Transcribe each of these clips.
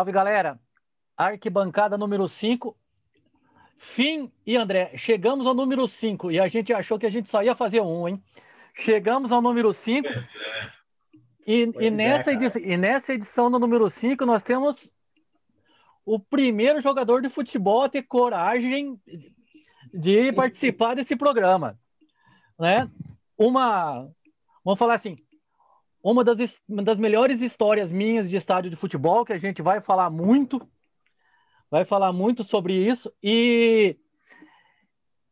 Salve, galera. Arquibancada número 5. Fim e André, chegamos ao número 5 e a gente achou que a gente só ia fazer um, hein? Chegamos ao número 5. E, e, é, nessa edição, e nessa edição do número 5, nós temos o primeiro jogador de futebol a ter coragem de participar desse programa. Né? Uma, vamos falar assim, uma das, uma das melhores histórias minhas de estádio de futebol, que a gente vai falar muito, vai falar muito sobre isso. E,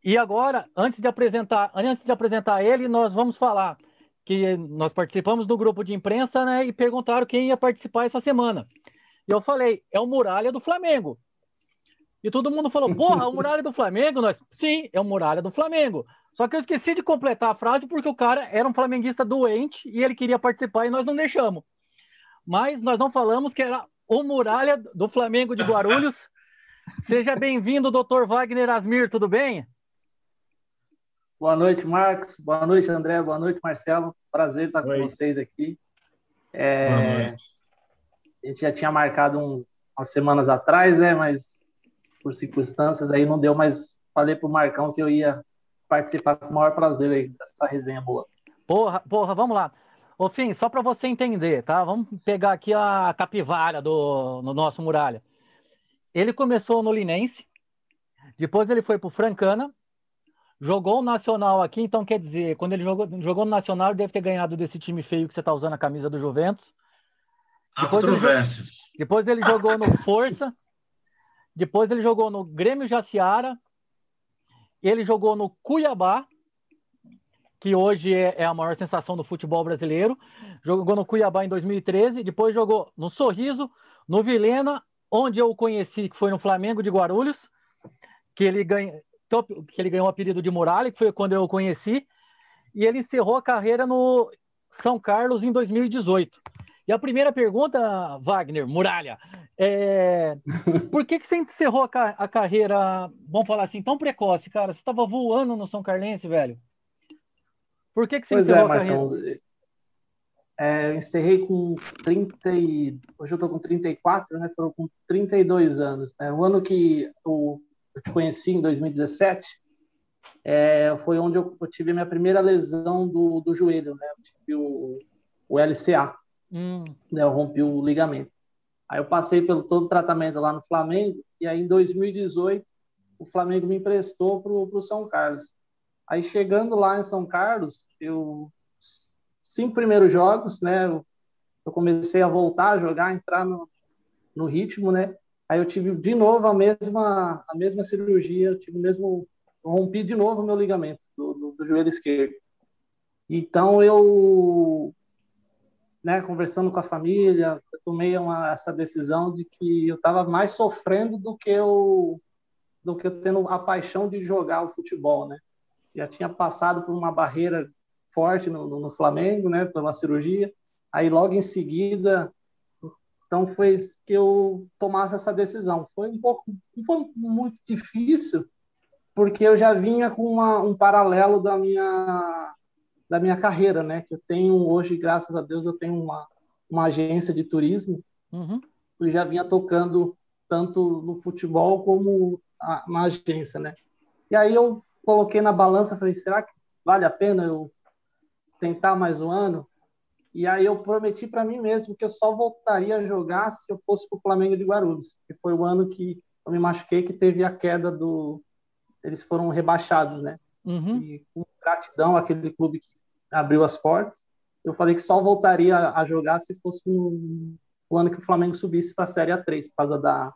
e agora, antes de apresentar, antes de apresentar ele, nós vamos falar que nós participamos do grupo de imprensa, né, e perguntaram quem ia participar essa semana. E eu falei, é o Muralha do Flamengo. E todo mundo falou, porra, o Muralha do Flamengo? Nós, sim, é o Muralha do Flamengo. Só que eu esqueci de completar a frase porque o cara era um flamenguista doente e ele queria participar e nós não deixamos. Mas nós não falamos que era o Muralha do Flamengo de Guarulhos. Seja bem-vindo, doutor Wagner Asmir, tudo bem? Boa noite, Marcos. Boa noite, André. Boa noite, Marcelo. Prazer estar com Oi. vocês aqui. É, Boa noite. a gente já tinha marcado uns, umas semanas atrás, né? Mas por circunstâncias aí não deu, mas falei pro Marcão que eu ia participar com o maior prazer aí dessa resenha boa. Porra, porra, vamos lá. Ô, Fim, só para você entender, tá? Vamos pegar aqui a capivara do no nosso Muralha. Ele começou no Linense, depois ele foi pro Francana, jogou o Nacional aqui, então quer dizer, quando ele jogou, jogou no Nacional, ele deve ter ganhado desse time feio que você tá usando a camisa do Juventus. Há Depois ele controvérsias. Depois ele jogou no Força. Depois ele jogou no Grêmio Jaciara. Ele jogou no Cuiabá, que hoje é, é a maior sensação do futebol brasileiro. Jogou no Cuiabá em 2013. Depois jogou no Sorriso, no Vilena, onde eu o conheci, que foi no Flamengo de Guarulhos, que ele, ganha, que ele ganhou o apelido de Muralha, que foi quando eu o conheci. E ele encerrou a carreira no São Carlos em 2018. E a primeira pergunta, Wagner, Muralha, é, por que, que você encerrou a, ca- a carreira, vamos falar assim, tão precoce, cara? Você estava voando no São Carlense, velho. Por que, que você Pois é, encerrou a carreira? Marcão. É, eu encerrei com 30 e... Hoje eu tô com 34, né? Foram com 32 anos. Né? O ano que eu, eu te conheci, em 2017, é, foi onde eu, eu tive a minha primeira lesão do, do joelho, né? Eu tive o, o LCA, Hum, né? Eu rompi o ligamento. Aí eu passei pelo todo o tratamento lá no Flamengo, e aí em 2018 o Flamengo me emprestou para o São Carlos. Aí chegando lá em São Carlos, eu cinco primeiros jogos, né? Eu, eu comecei a voltar a jogar, entrar no, no ritmo, né? Aí eu tive de novo a mesma a mesma cirurgia, eu tive mesmo eu rompi de novo meu ligamento do, do, do joelho esquerdo. Então eu né, conversando com a família, eu tomei uma, essa decisão de que eu estava mais sofrendo do que eu do que eu tendo a paixão de jogar o futebol, né? Já tinha passado por uma barreira forte no, no, no Flamengo, né, uma cirurgia. Aí logo em seguida, então foi que eu tomasse essa decisão. Foi um pouco, foi muito difícil, porque eu já vinha com uma, um paralelo da minha da minha carreira, né? Que eu tenho hoje, graças a Deus, eu tenho uma, uma agência de turismo uhum. e já vinha tocando tanto no futebol como a, na agência, né? E aí eu coloquei na balança, falei, será que vale a pena eu tentar mais um ano? E aí eu prometi para mim mesmo que eu só voltaria a jogar se eu fosse para o Flamengo de Guarulhos, que foi o ano que eu me machuquei, que teve a queda do... Eles foram rebaixados, né? Uhum. E com gratidão àquele clube que abriu as portas, eu falei que só voltaria a jogar se fosse no, o ano que o Flamengo subisse para a Série A3, por causa da,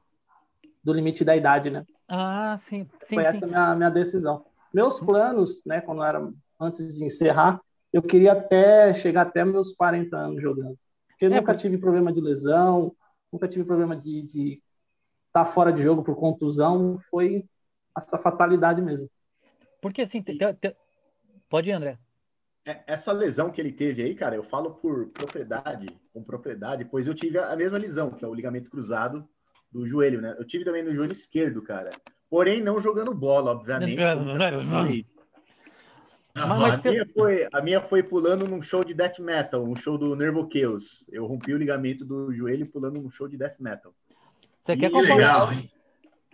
do limite da idade, né? Ah, sim. sim Foi sim. essa a minha, minha decisão. Meus planos, né, quando era antes de encerrar, eu queria até chegar até meus 40 anos jogando. Porque eu É, nunca porque- tive problema de lesão, nunca tive problema de estar tá fora de jogo por contusão, foi essa fatalidade mesmo. Porque assim, te- te- te- pode ir, André. É, Essa lesão que ele teve aí, cara, eu falo por propriedade, com propriedade, pois eu tive a mesma lesão, que é o ligamento cruzado do joelho, né? Eu tive também no joelho esquerdo, cara. Porém, não jogando bola, obviamente. eu falei. Mas- Ah, mas A minha, foi, a minha foi pulando num show de death metal, um show do Nervo Chaos. Eu rompi o ligamento do joelho pulando num show de death metal. Você quer Que comparar? legal, hein?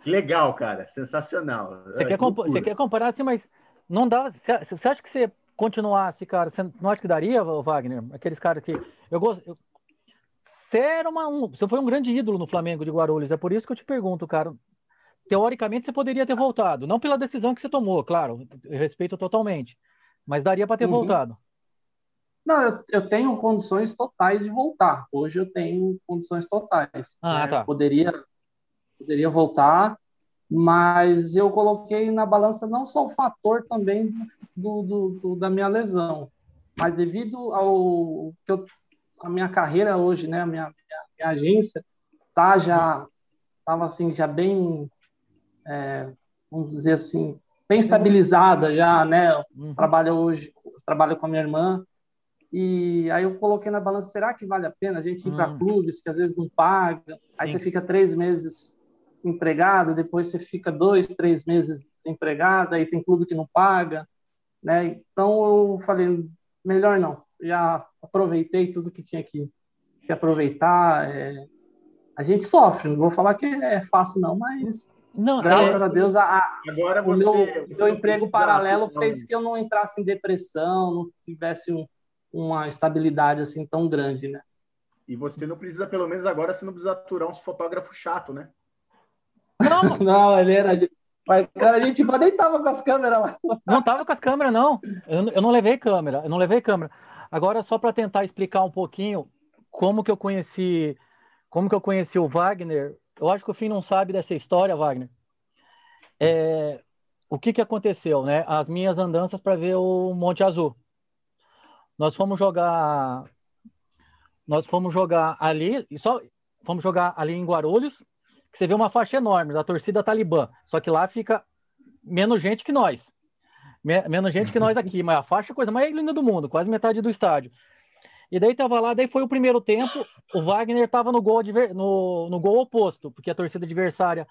Que legal, cara. Sensacional. Você É, quer, compa- você quer comparar assim, mas não dá. Você você acha que você continuasse, cara? Você não acha que daria, Wagner? Aqueles caras que. Eu gosto. eu- Você era uma, um, você foi um grande ídolo no Flamengo de Guarulhos. É por isso que eu te pergunto, cara. Teoricamente, você poderia ter voltado. Não pela decisão que você tomou, claro. Eu respeito totalmente. Mas daria para ter Uhum. voltado. Não, eu, eu tenho condições totais de voltar. Hoje eu tenho condições totais. Ah, né? tá. Poderia, poderia voltar, mas eu coloquei na balança não só o fator também do, do- do- da minha lesão, mas devido ao que eu, a minha carreira hoje, né, a minha, minha, minha agência tá já estava assim já bem, é, vamos dizer assim, bem estabilizada já, né? Uhum. trabalho hoje, trabalho com a minha irmã. E aí eu coloquei na balança, será que vale a pena a gente ir para Hum. clubes que às vezes não pagam? Aí você fica três meses empregado, depois você fica dois, três meses desempregado, aí tem clube que não paga, né? Então eu falei, melhor não. Já aproveitei tudo que tinha que, que aproveitar. é. A gente sofre, não vou falar que é fácil não, mas Não, graças é, a Deus a, a- Agora o você. meu, você meu emprego paralelo não, fez que eu não entrasse em depressão, não tivesse um- uma estabilidade assim tão grande, né? E você não precisa, pelo menos agora, você não precisa aturar uns fotógrafos chato, né? Não, Não, ele era. Mas, cara, a gente nem tava com as câmeras lá. Não tava com as câmeras, não. Eu, não- eu não levei câmera, eu não levei câmera. Agora, só para tentar explicar um pouquinho como que eu conheci, como que eu conheci o Wagner. Eu acho que o Fim não sabe dessa história, Wagner. É, o que que aconteceu, né? As minhas andanças para ver o Monte Azul. Nós fomos jogar, nós fomos jogar ali, só fomos jogar ali em Guarulhos, você vê uma faixa enorme da torcida Talibã. Só que lá fica menos gente que nós. Me- menos gente que nós aqui, mas a faixa é a coisa mais linda do mundo, quase metade do estádio. E daí tava lá, daí foi o primeiro tempo, o Wagner tava no gol, no, no gol oposto, porque a torcida adversária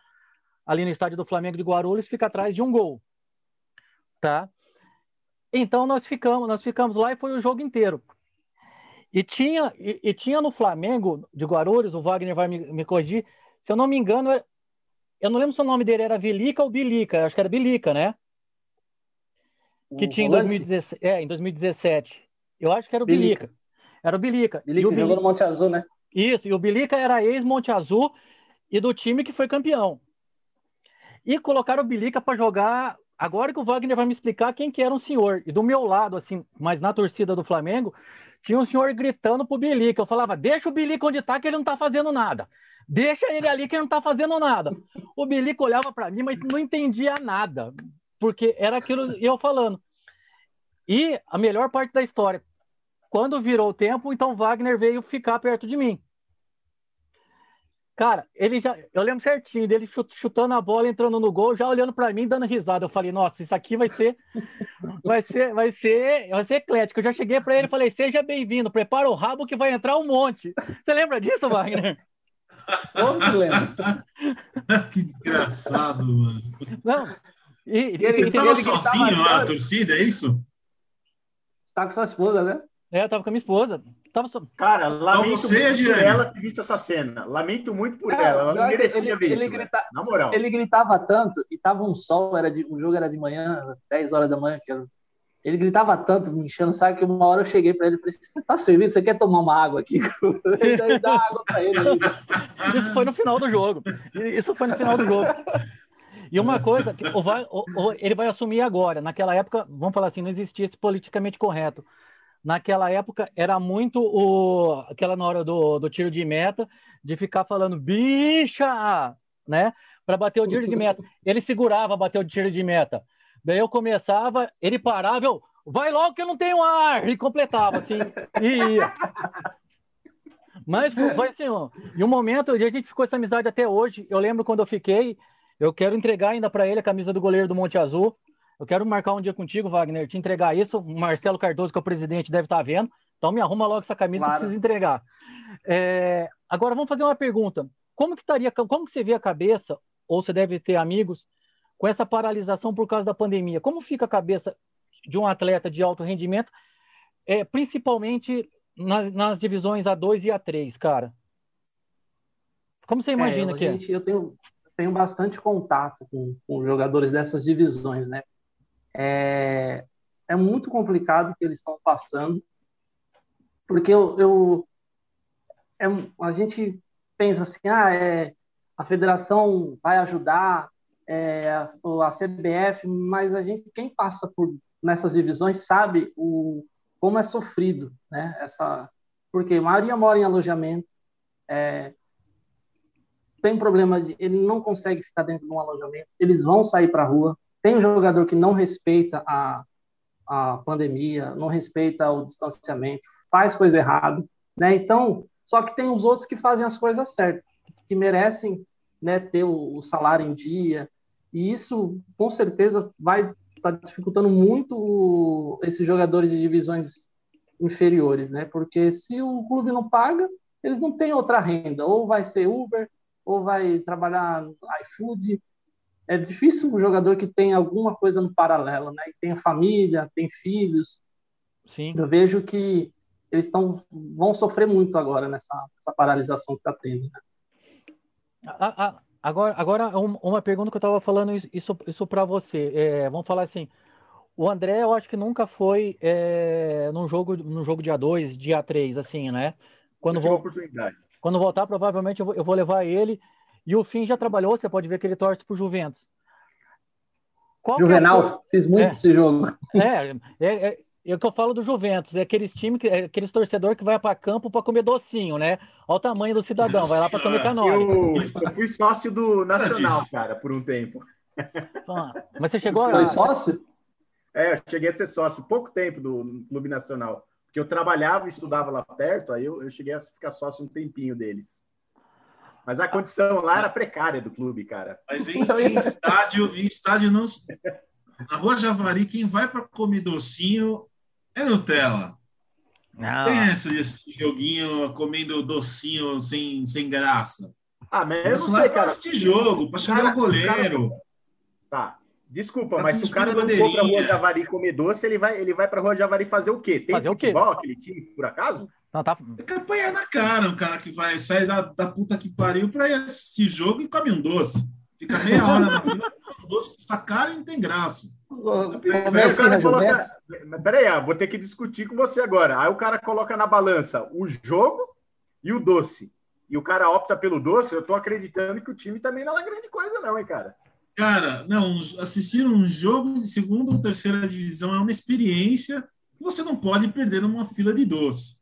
ali no estádio do Flamengo de Guarulhos fica atrás de um gol. Tá? Então nós ficamos, nós ficamos lá e foi o jogo inteiro. E tinha, e, e tinha no Flamengo de Guarulhos, o Wagner vai me, me corrigir, se eu não me engano, é- eu não lembro se o nome dele era Vilica ou Bilica, acho que era Bilica, né? que O tinha em volante, 2017, é, em 2017. Eu acho que era o Bilica. Bilica. Era o Bilica. Ele e o que jogou no Monte Azul, né? Isso, e o Bilica era ex-Monte Azul e do time que foi campeão. E colocaram o Bilica para jogar. Agora que o Wagner vai me explicar quem que era um senhor. E do meu lado, assim, mas na torcida do Flamengo, tinha um senhor gritando pro Bilica. Eu falava, deixa o Bilica onde tá, que ele não tá fazendo nada. Deixa ele ali que ele não tá fazendo nada. O Bilica olhava para mim, mas não entendia nada. Porque era aquilo eu falando. E a melhor parte da história, quando virou o tempo, então Wagner veio ficar perto de mim. Cara, ele já, eu lembro certinho dele chut- chutando a bola, entrando no gol, já olhando para mim, dando risada. Eu falei, nossa, isso aqui vai ser, vai ser, vai ser, vai ser eclético. Eu já cheguei para ele e falei, seja bem-vindo, prepara o rabo que vai entrar um monte. Você lembra disso, Wagner? Ou se lembra? que desgraçado, mano. Não. E, e- Ele- ele tava sozinho lá na tanto. torcida, é isso? Tá com sua esposa, né? é, eu tava com a minha esposa. Tava só- Cara, lamento você, muito por ela ter visto essa cena. Lamento muito por É, ela. Ela não ele- merecia ele- ver ele isso. grita- Na moral. Ele gritava tanto e tava um sol, era de, o jogo era de manhã, 10 horas da manhã. Que era- ele gritava tanto, me enchendo, sabe que uma hora eu cheguei para ele e falei: Você tá servindo? Você quer tomar uma água aqui? Daí dá água para ele. Isso foi no final do jogo. Isso foi no final do jogo. E uma coisa, que o vai, o- o- ele vai assumir agora. Naquela época, vamos falar assim, não existia esse politicamente correto. Naquela época era muito o, aquela na hora do, do tiro de meta, de ficar falando bicha, né? Para bater o tiro de meta. Ele segurava bater o tiro de meta. Daí eu começava, ele parava, eu, vai logo que eu não tenho ar, e completava assim, e ia. Mas foi assim, ó, e um momento, a gente ficou essa amizade até hoje. Eu lembro quando eu fiquei, eu quero entregar ainda para ele a camisa do goleiro do Monte Azul. Eu quero marcar um dia contigo, Wagner, te entregar isso. O Marcelo Cardoso, que é o presidente, deve estar vendo. Então me arruma logo essa camisa que eu Claro. preciso entregar. É, agora vamos fazer uma pergunta. Como que estaria, como que você vê a cabeça, ou você deve ter amigos, com essa paralisação por causa da pandemia? Como fica a cabeça de um atleta de alto rendimento, é, principalmente nas, nas divisões A2 e A3, cara? Como você imagina é, que gente, Eu tenho, tenho bastante contato com, com jogadores dessas divisões, né? É, é muito complicado o que eles estão passando, porque eu, eu é, a gente pensa assim, ah, é, a federação vai ajudar, é, a, a CBF, mas a gente, quem passa por nessas divisões sabe o como é sofrido, né? Essa, porque a maioria mora em alojamento, é, tem problema de, ele não consegue ficar dentro de um alojamento, eles vão sair para a rua. Tem um jogador que não respeita a, a pandemia, não respeita o distanciamento, faz coisa errada, né? Então, só que tem os outros que fazem as coisas certas, que merecem, né, ter o, o salário em dia, e isso com certeza vai estar tá dificultando muito o, esses jogadores de divisões inferiores, né? Porque se o clube não paga, eles não têm outra renda, ou vai ser Uber, ou vai trabalhar iFood. É difícil um jogador que tem alguma coisa no paralelo, né? E tem família, tem filhos. Sim. Eu vejo que eles estão vão sofrer muito agora nessa, nessa paralisação que está tendo. Né? agora, agora uma pergunta que eu estava falando isso, isso para você. É, vamos falar assim. O André, eu acho que nunca foi é, num jogo no jogo dia 2, dia 3, assim, né? Quando vou oportunidade. Quando voltar, provavelmente eu vou, eu vou levar ele. E o Fim já trabalhou, você pode ver que ele torce para o Juventus. Qual é Juvenal, é fiz muito é, esse jogo. É, é, é, é o que eu falo do Juventus, é aqueles time, que, é aqueles torcedor que vai para campo para comer docinho, né? Olha o tamanho do cidadão, vai lá para comer canório. Eu, eu, fui sócio do Nacional, cara, por um tempo. Ah, mas você chegou a. Foi sócio? É, eu cheguei a ser sócio pouco tempo do Clube Nacional que eu trabalhava e estudava lá perto, aí eu, eu cheguei a ficar sócio um tempinho deles. Mas a condição lá era precária do clube, cara. Mas em, em estádio, em estádio não. Na Rua Javari, quem vai para comer docinho é Nutella. Não. Tem essa desse joguinho comendo docinho sem, sem graça. Ah, mas eu não sei, cara. Para jogo, para chegar o goleiro. Cara... Tá. Desculpa, tá mas se o cara não for pra Rua Javari comer doce, ele vai, ele vai pra Rua Javari fazer o quê? Tem fazer futebol, aquele time, por acaso? Não, tá... É campanha na cara, um cara que vai sair da, da puta que pariu pra ir assistir jogo e come um doce. Fica meia hora na fila, um doce custa caro e não tem graça. Peraí, vou ter que discutir com você agora. Aí o cara coloca na balança o jogo e o doce. E o cara opta pelo doce, eu tô acreditando que o time também não é grande coisa, não, hein, cara? Cara, não, assistir um jogo de segunda ou terceira divisão é uma experiência que você não pode perder numa fila de doce.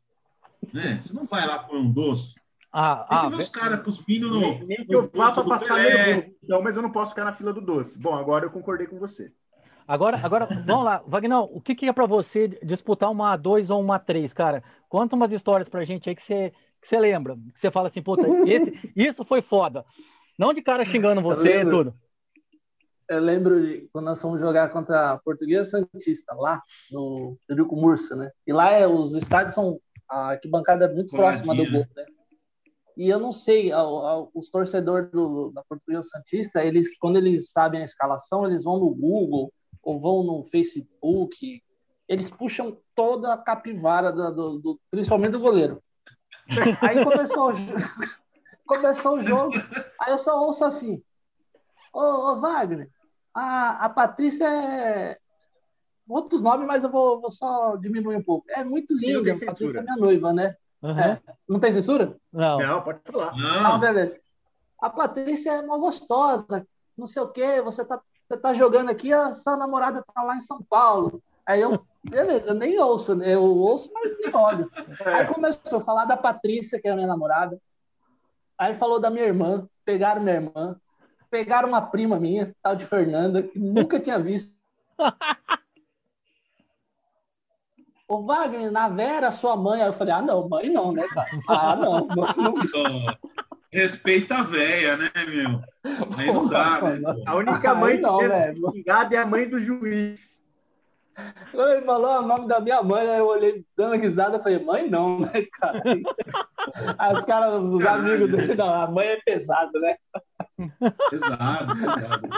Né? Você não vai lá comer um doce. Ah, Tem que ah, ver os caras com os pinos no. Nem, nem que eu vá para passar meio então, mas eu não posso ficar na fila do doce. Bom, agora eu concordei com você. Agora, agora vamos lá, Wagner, o que, que é para você disputar uma A2 ou uma A3, cara? Conta umas histórias pra gente aí que você, que você lembra, que você fala assim, puta, esse, isso foi foda. Não de cara xingando você e tudo eu lembro de quando nós fomos jogar contra a Portuguesa Santista, lá no Eurico Mursa, né? E lá é, os estádios são. A arquibancada é muito próxima do gol, né? E eu não sei, a, a, os torcedores do, da Portuguesa Santista, eles, quando eles sabem a escalação, eles vão no Google ou vão no Facebook, eles puxam toda a capivara do, do, do principalmente do goleiro. Aí começou, começou o jogo, aí eu só ouço assim, ô, ô Wagner, a, a Patrícia é. Outros nomes, mas eu vou, vou só diminuir um pouco. É muito linda, a Patrícia é minha noiva, né? Uhum. É. Não tem censura? Não. Não, pode falar. Não. Ah, beleza. A Patrícia é uma gostosa, não sei o quê, você tá, você tá jogando aqui, a sua namorada tá lá em São Paulo. Aí eu, beleza, eu nem ouço, né? Eu ouço, mas nem olho. É. Aí começou a falar da Patrícia, que é a minha namorada. Aí falou da minha irmã, pegaram minha irmã pegaram uma prima minha, tal de Fernanda, que nunca tinha visto. Ô, Wagner, na Vera, sua mãe. Aí eu falei, ah, não, mãe não, né, cara? Ah, não, mãe não. Respeita a véia, né, meu? Aí não dá, né? A única mãe não, que é a mãe do juiz. Quando ele falou o nome da minha mãe, eu olhei dando risada, falei, mãe não, né, cara? Aí os caras, os amigos dele, não, a mãe é pesada, né? Pesado, pesado.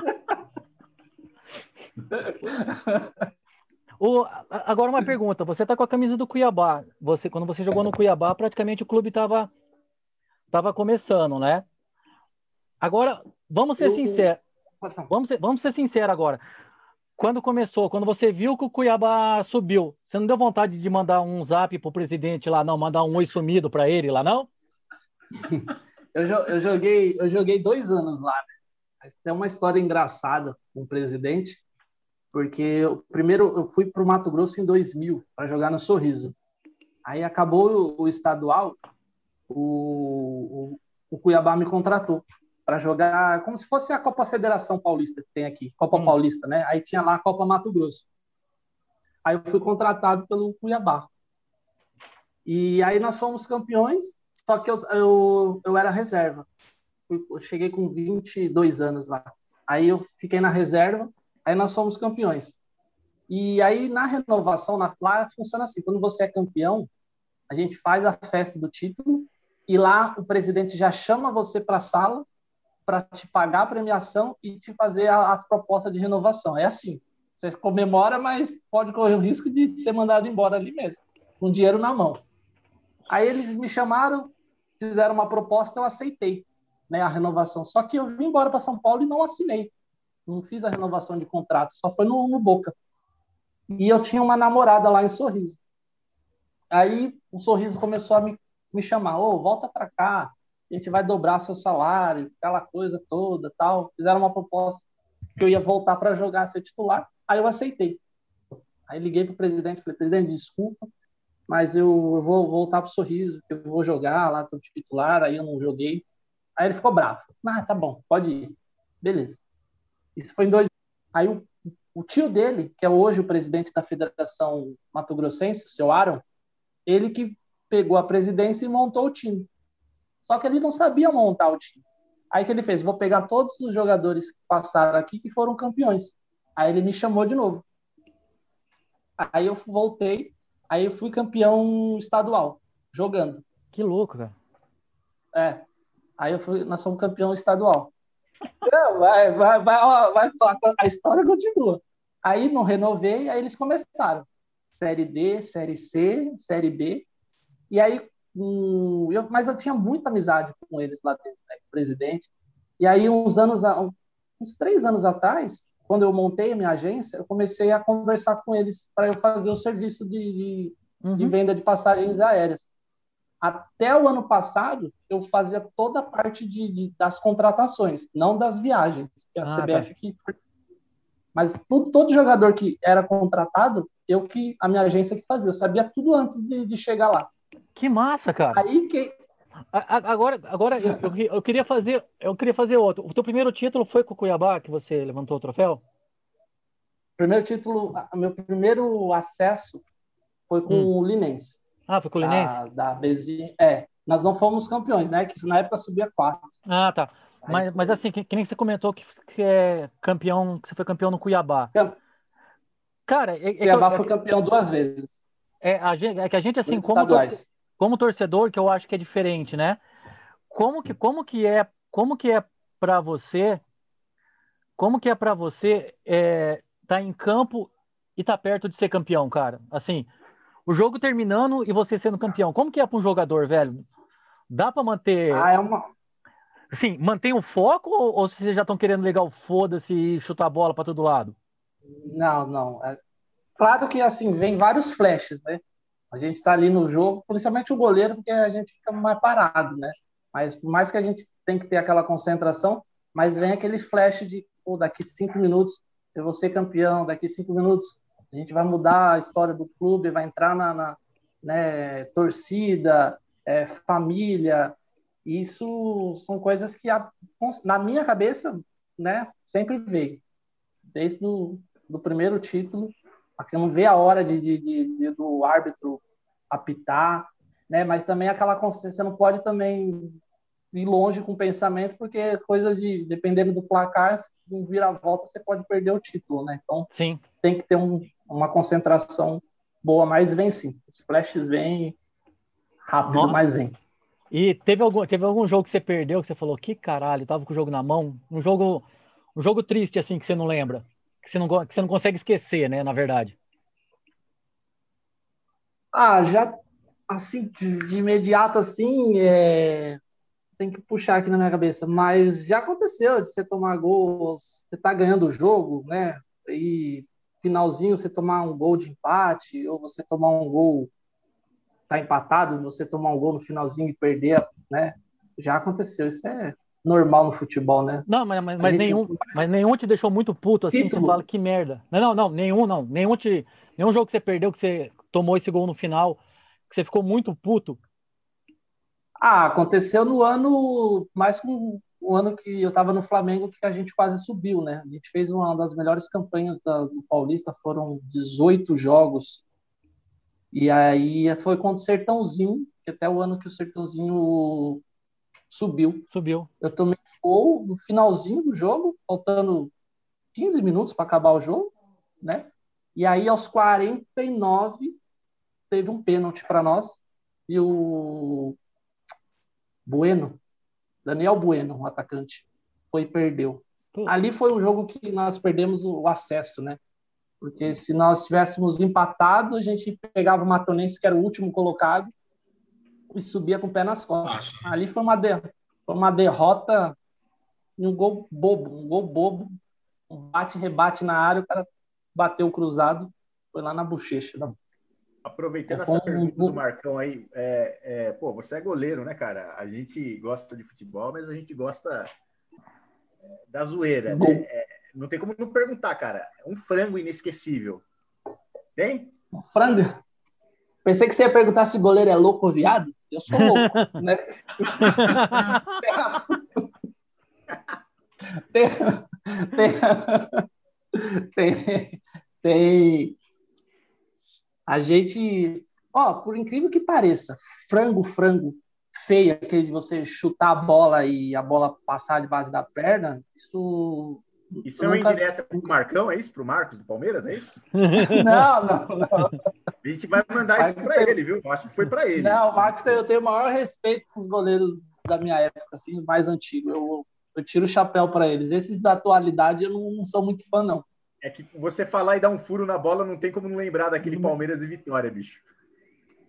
O, agora uma pergunta, você tá com a camisa do Cuiabá. Você, quando você jogou no Cuiabá, praticamente o clube estava tava começando, né? Agora, vamos ser sinceros. Vamos ser, vamos ser sinceros agora. Quando começou, quando você viu que o Cuiabá subiu, você não deu vontade de mandar um zap pro presidente lá, não? Mandar um oi sumido para ele lá, não? eu, eu, joguei, eu joguei dois anos lá. Né? Tem uma história engraçada com o presidente, porque eu, primeiro eu fui para o Mato Grosso em 2000 para jogar no Sorriso. Aí acabou o, o estadual, o, o, o Cuiabá me contratou para jogar como se fosse a Copa Federação Paulista que tem aqui, Copa hum. Paulista, né? Aí tinha lá a Copa Mato Grosso. Aí eu fui contratado pelo Cuiabá. E aí nós fomos campeões, só que eu, eu, eu era reserva. Eu cheguei com 22 anos lá. Aí eu fiquei na reserva, aí nós fomos campeões. E aí na renovação, na lá funciona assim, quando você é campeão, a gente faz a festa do título e lá o presidente já chama você para a sala para te pagar a premiação e te fazer as propostas de renovação. É assim. Você comemora, mas pode correr o risco de ser mandado embora ali mesmo, com dinheiro na mão. Aí eles me chamaram, fizeram uma proposta, eu aceitei né, a renovação. Só que eu vim embora para São Paulo e não assinei. Não fiz a renovação de contrato, só foi no, no Boca. E eu tinha uma namorada lá em Sorriso. Aí o Sorriso começou a me, me chamar: Ô, oh, volta para cá, a gente vai dobrar seu salário, aquela coisa toda, tal. Fizeram uma proposta que eu ia voltar para jogar, ser titular. Aí eu aceitei. Aí liguei para o presidente, falei, presidente, desculpa, mas eu, eu vou voltar para o Sorriso, eu vou jogar lá, estou titular, aí eu não joguei. Aí ele ficou bravo. Ah, tá bom, pode ir. Beleza. Isso foi em dois. Aí o, o tio dele, que é hoje o presidente da Federação Mato Grossense, o seu Aaron, ele que pegou a presidência e montou o time. Só que ele não sabia montar o time. Aí que ele fez, vou pegar todos os jogadores que passaram aqui que foram campeões. Aí ele me chamou de novo. Aí eu voltei, aí eu fui campeão estadual, jogando. Que louco, cara. É. Aí eu fui, nós fomos campeão estadual. Não, vai, vai, vai, ó, vai, a história continua. Aí não renovei, aí eles começaram. Série D, Série C, Série B. E aí um, eu, mas eu tinha muita amizade com eles lá dentro, né, com o presidente. E aí, uns anos, uns três anos atrás, quando eu montei a minha agência, eu comecei a conversar com eles para eu fazer o serviço de, de, uhum. de, venda de passagens aéreas. Até o ano passado, eu fazia toda a parte de, de das contratações, não das viagens, que a ah, CBF tá. que mas tudo, todo jogador que era contratado, eu que a minha agência que fazia, eu sabia tudo antes de, de chegar lá. Que massa, cara. Aí que agora, agora eu, eu, eu, queria fazer, eu queria fazer outro. O teu primeiro título foi com o Cuiabá que você levantou o troféu? Primeiro título, meu primeiro acesso foi com hum. o Linense. Ah, foi com o Linense? Da, da. É, nós não fomos campeões, né? Que na época subia quatro. Ah, tá. Mas, mas assim, que, que, nem você comentou que, que é campeão, que você foi campeão no Cuiabá. Cara, é, é Cuiabá foi campeão duas vezes. É, a gente, é que a gente, assim, como, como torcedor, que eu acho que é diferente, né? Como que, como que é, como que é para você, como que é para você é, tá em campo e tá perto de ser campeão, cara? Assim, o jogo terminando e você sendo campeão, como que é para um jogador, velho? Dá para manter? Ah, é uma Sim, mantém o foco ou, ou vocês já estão querendo ligar o foda-se e chutar a bola para todo lado? Não, não. É, Claro que assim, vem vários flashes, né? A gente está ali no jogo, principalmente o goleiro, porque a gente fica mais parado, né? Mas por mais que a gente tem que ter aquela concentração, mas vem aquele flash de pô, daqui cinco minutos eu vou ser campeão, daqui cinco minutos a gente vai mudar a história do clube, vai entrar na, na né, torcida, é, família. Isso são coisas que a, na minha cabeça, né, sempre veio. Desde o do primeiro título não vê a hora de, de, de, do árbitro apitar, né? Mas também aquela consciência, você não pode também ir longe com o pensamento, porque coisas de, dependendo do placar, se vira a volta, você pode perder o título, né? Então, sim. tem que ter um, uma concentração boa, mas vem sim. Os flashes vêm rápido, Nossa. mas vem. E teve algum, teve algum jogo que você perdeu, que você falou, que caralho, tava com o jogo na mão? Um jogo, um jogo triste, assim, que você não lembra? Que você não, que você não consegue esquecer, né? Na verdade. Ah, já assim, de, imediato, assim, é... tem que puxar aqui na minha cabeça, mas já aconteceu de você tomar gols, você tá ganhando o jogo, né? E finalzinho você tomar um gol de empate, ou você tomar um gol, tá empatado, você tomar um gol no finalzinho e perder, né? Já aconteceu, isso é normal no futebol, né? Não, mas, mas, mas nenhum, mas nenhum te deixou muito puto assim, Título. você fala que merda. Não, não, não, nenhum não. Nenhum, te, nenhum jogo que você perdeu, que você tomou esse gol no final, que você ficou muito puto. Ah, aconteceu no ano, mais com o ano que eu estava no Flamengo, que a gente quase subiu, né? A gente fez uma das melhores campanhas da, do Paulista, foram 18 jogos. E aí foi contra o Sertãozinho, que até o ano que o Sertãozinho subiu. Subiu. Eu tomei gol no finalzinho do jogo, faltando 15 minutos para acabar o jogo, né? E aí aos 49 teve um pênalti para nós e o Bueno, Daniel Bueno, o atacante, foi e perdeu. Ali foi o jogo que nós perdemos o acesso, né? Porque se nós tivéssemos empatado, a gente pegava o Matonense, que era o último colocado, e subia com o pé nas costas. Ali foi uma, de... foi uma derrota e um gol bobo, um gol bobo, um bate-rebate na área, o cara bateu cruzado, foi lá na bochecha. Aproveitando essa pergunta do Marcão aí, é, é, pô, você é goleiro, né, cara? A gente gosta de futebol, mas a gente gosta é, da zoeira. Né? É, não tem como não perguntar, cara. Um frango inesquecível. Tem? Um frango? Pensei que você ia perguntar se goleiro é louco ou viado. Eu sou louco, né? tem, tem, tem, tem, a gente, ó, por incrível que pareça, frango, frango feia, aquele de você chutar a bola e a bola passar debaixo da perna, isso isso é uma nunca... indireta pro Marcão, é isso? Pro Marcos do Palmeiras, é isso? não, não, não. A gente vai mandar isso para ele, viu? Eu acho que foi para ele. Não, o Marcos, eu tenho o maior respeito com os goleiros da minha época, assim, mais antigo. Eu, eu tiro o chapéu para eles. Esses da atualidade eu não, não, sou muito fã, não. É que você falar e dar um furo na bola, não tem como não lembrar daquele uhum. Palmeiras e Vitória, bicho.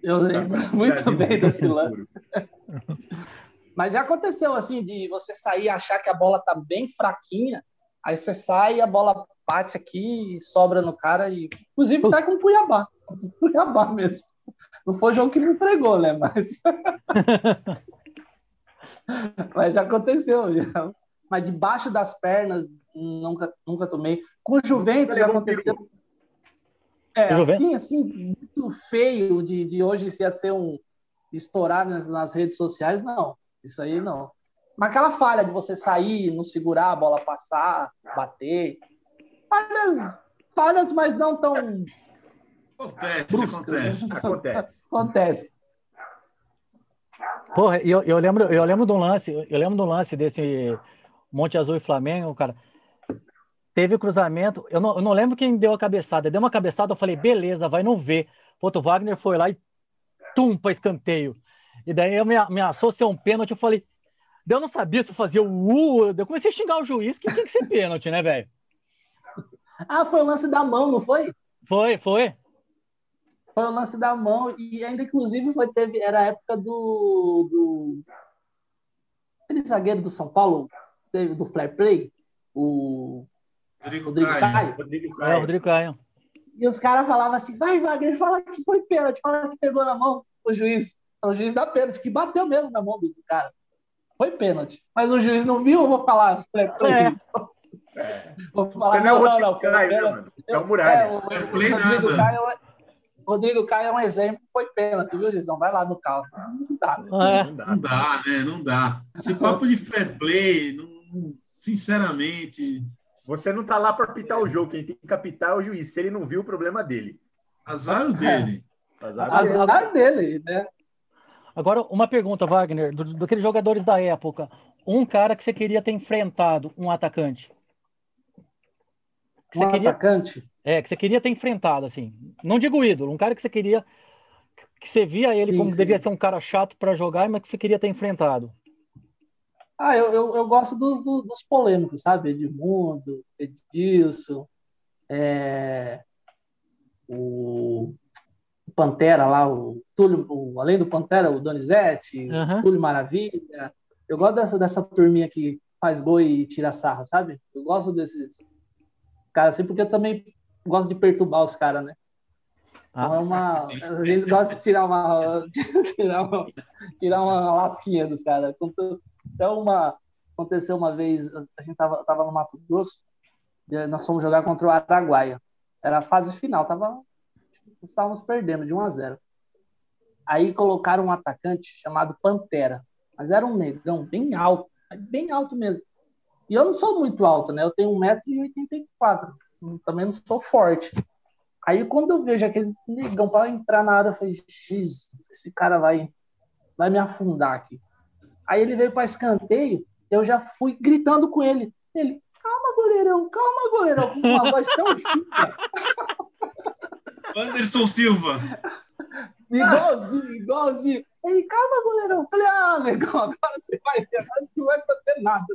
Eu lembro muito bem desse lance. Mas já aconteceu assim de você sair e achar que a bola tá bem fraquinha Aí você sai, a bola bate aqui, sobra no cara e. Inclusive tá com o Cuiabá. Cuiabá mesmo. Não foi o jogo que me entregou, né? Mas. Mas já aconteceu. Já. Mas debaixo das pernas, nunca, nunca tomei. Com o Juventus já aconteceu. É, assim, assim, muito feio de, de hoje se ia ser um estourar nas, nas redes sociais, não. Isso aí não. Mas aquela falha de você sair, não segurar a bola passar, bater. Falhas, falhas mas não tão. Acontece, bruscas, acontece. Né? Acontece. acontece. Porra, eu, eu, lembro, eu lembro de um lance, eu lembro de um lance desse Monte Azul e Flamengo, cara. Teve cruzamento, eu não, eu não lembro quem deu a cabeçada. Deu uma cabeçada, eu falei, beleza, vai não ver. Puta, o Wagner foi lá e tum para escanteio. E daí eu me ameaçou ser um pênalti, eu falei, eu não sabia se fazia o U. Eu comecei a xingar o juiz que tinha que ser pênalti, né, velho? Ah, foi o lance da mão, não foi? Foi, foi. Foi o lance da mão e ainda inclusive foi teve era a época do do aquele zagueiro do São Paulo, teve do Fair Play, o Rodrigo, Rodrigo Caio. Caio. Rodrigo Caio. É, Rodrigo Caio. E os caras falavam assim: vai, Wagner, fala que foi pênalti, fala que pegou na mão o juiz. O juiz dá pênalti, que bateu mesmo na mão do cara foi pênalti. Mas o juiz não viu, eu vou falar. É. É. Falar, não, é o não, não, Caio, né, mano? É o Muralha. É, o, é Rodrigo, Caio, Rodrigo Caio é um exemplo, foi pênalti, viu, Lisão? Vai lá no carro. Não dá, né? Não dá, não dá né? Não dá. Esse papo de fair play, não, sinceramente. Você não tá lá para apitar o jogo, quem tem que apitar é o juiz. Se ele não viu, o problema dele. Azar dele. É. Azar, Azar dele, né? Agora, uma pergunta, Wagner, do, daqueles jogadores da época, um cara que você queria ter enfrentado, um atacante. Um queria, atacante? É, que você queria ter enfrentado, assim. Não digo ídolo, um cara que você queria. Que você via ele sim, como sim. devia ser um cara chato para jogar, mas que você queria ter enfrentado. Ah, eu, eu, eu gosto dos, dos, dos, polêmicos, sabe? Edmundo, Edilson, é, o Pantera lá, o Túlio, o, além do Pantera, o Donizete, uhum. o Túlio Maravilha, Eu gosto dessa, dessa turminha que faz gol e tira sarro, sabe? Eu gosto desses caras assim, porque eu também gosto de perturbar os caras, né? Então é uma. A gente gosta de tirar uma. tirar uma, tirar uma lasquinha dos caras. Até uma. Aconteceu uma vez, a gente tava, tava no Mato Grosso, nós fomos jogar contra o Araguaia. Era a fase final, tava, estávamos perdendo de 1 a 0. Aí colocaram um atacante chamado Pantera, mas era um negão bem alto, bem alto mesmo. E eu não sou muito alto, né? Eu tenho 1,84m, também não sou forte. Aí quando eu vejo aquele negão para entrar na área, eu falei, X, esse cara vai, vai me afundar aqui. Aí ele veio para escanteio, eu já fui gritando com ele. Ele, calma, goleirão, calma, goleirão, com uma voz tão fina. Anderson Silva. igualzinho, igualzinho. Ele, calma, goleirão. Falei, ah, legal, agora você vai ver, mas não vai fazer nada.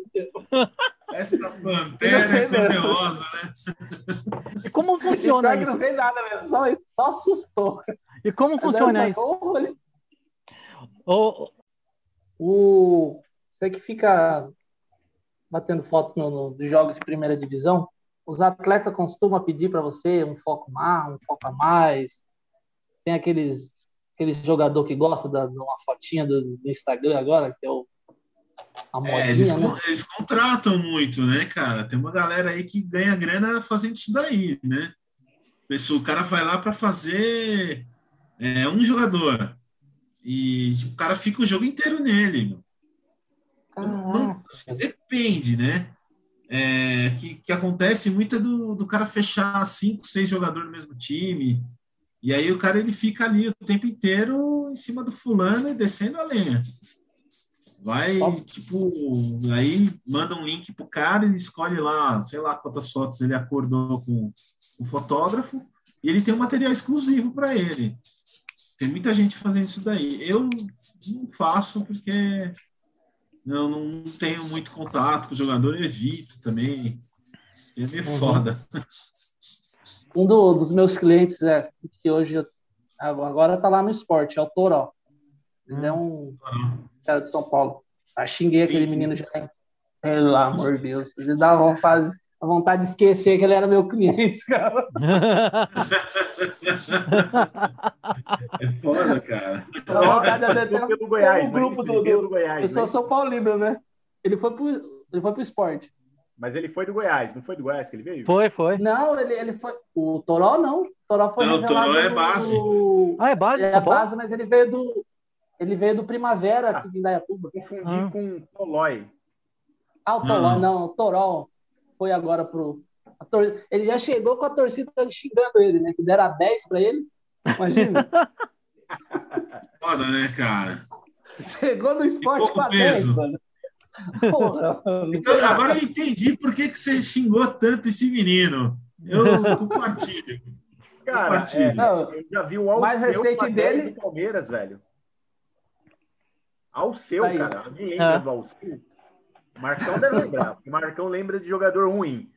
Essa pantera é poderosa, né? E como funciona isso? não fez nada mesmo, só, só assustou. E como funciona isso? O, o, você que fica batendo fotos no, no, dos jogos de primeira divisão, os atletas costumam pedir para você um foco mais, um foco a mais. Tem aqueles aquele jogador que gosta da, de uma fotinha do, do, Instagram agora, que é o a modinha, é, eles, né? eles contratam muito, né, cara? Tem uma galera aí que ganha grana fazendo isso daí, né? O cara vai lá para fazer é, um jogador e tipo, o cara fica o jogo inteiro nele. Não, não, depende, né? É, que, que acontece muito é do, do cara fechar cinco, seis jogadores no mesmo time. E aí o cara ele fica ali o tempo inteiro em cima do fulano e descendo a lenha. Vai, tipo, aí manda um link pro cara, ele escolhe lá, sei lá quantas fotos ele acordou com o fotógrafo, e ele tem um material exclusivo para ele. Tem muita gente fazendo isso daí. Eu não faço porque não, não tenho muito contato com o jogador, evito também. É meio uhum. foda. Um do, dos meus clientes é que hoje agora tá lá no esporte, é o Toró. Ele é um cara de São Paulo. Ah, xinguei sim, aquele sim. menino já. Pelo amor de Deus. Ele dá vontade, a vontade de esquecer que ele era meu cliente, cara. é foda, cara. A vontade de até pelo Goiás, grupo do, do, do Goiás. Eu sou São Paulino, né? Ele foi pro, ele foi pro esporte. Mas ele foi do Goiás, não foi do Goiás que ele veio? Foi, foi. Não, ele, ele foi. O Toró não. O Toró foi. Não, o Toró é base. Do... Ah, é base? É base, mas ele veio do. Ele veio do Primavera ah, aqui em Indaiatuba. Confundi ah. com o Tolói. Ah, o Tolói, não. O Toró foi agora pro. Tor... Ele já chegou com a torcida xingando ele, né? Que deram 10 para ele. Imagina. Foda, né, cara? Chegou no esporte com a 10, mano. então, agora eu entendi por que, que você xingou tanto esse menino. Eu compartilho. Cara, compartilho. É, não, eu já vi o Alceu mais recente dele do Palmeiras, velho. Alceu, tá cara. Alguém lembra é. do Alceu? Marcão deve lembrar, porque o Marcão lembra de jogador ruim.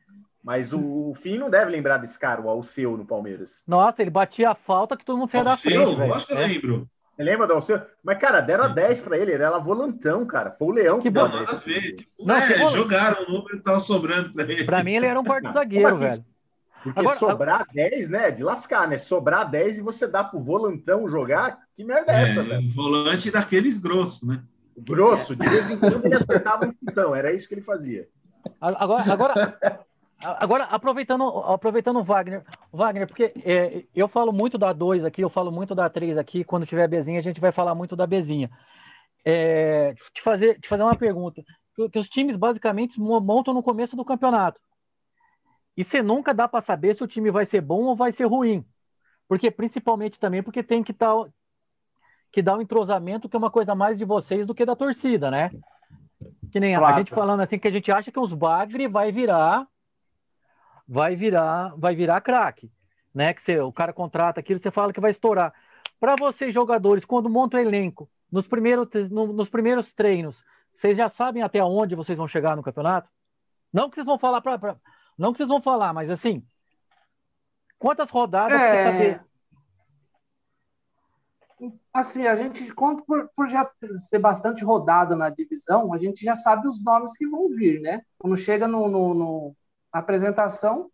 Mas o, o Fim não deve lembrar desse cara, o Alceu no Palmeiras. Nossa, ele batia a falta que todo mundo saia da frente. Eu acho que eu lembro. Lembra do Alceu? Mas, cara, deram a 10 pra ele, ele era volantão, cara. Foi o Leão que, que deu a 10. Não, é, jogaram o número que tava sobrando pra ele. Pra mim, ele era um quarto zagueiro, assim? velho. Porque Agora, sobrar 10, né? De lascar, né? Sobrar 10 e você dá pro volantão jogar, que merda é essa, é, velho? volante daqueles grossos, né? Grosso, de vez em quando ele acertava um chutão, era isso que ele fazia. Agora, agora, Agora, aproveitando, aproveitando o Wagner, Wagner, porque é, eu falo muito da 2 aqui, eu falo muito da 3 aqui, quando tiver a Bezinha, a gente vai falar muito da Bezinha. É, te, fazer, te fazer uma pergunta. Que, os times basicamente montam no começo do campeonato. E você nunca dá para saber se o time vai ser bom ou vai ser ruim. Porque, principalmente também, porque tem que, tá, que dar o um entrosamento, que é uma coisa mais de vocês do que da torcida, né? Que nem claro. a gente falando assim, que a gente acha que os Bagre vai virar vai virar, vai virar craque, né? Que você, o cara contrata aquilo, você fala que vai estourar. Para vocês jogadores, quando montam o elenco, nos primeiros, no, nos primeiros treinos, vocês já sabem até onde vocês vão chegar no campeonato? Não que vocês vão falar para, não que vocês vão falar, mas assim, quantas rodadas é... você saber? Assim, a gente, por, por já ser bastante rodada na divisão, a gente já sabe os nomes que vão vir, né? Quando chega no, no, no na apresentação,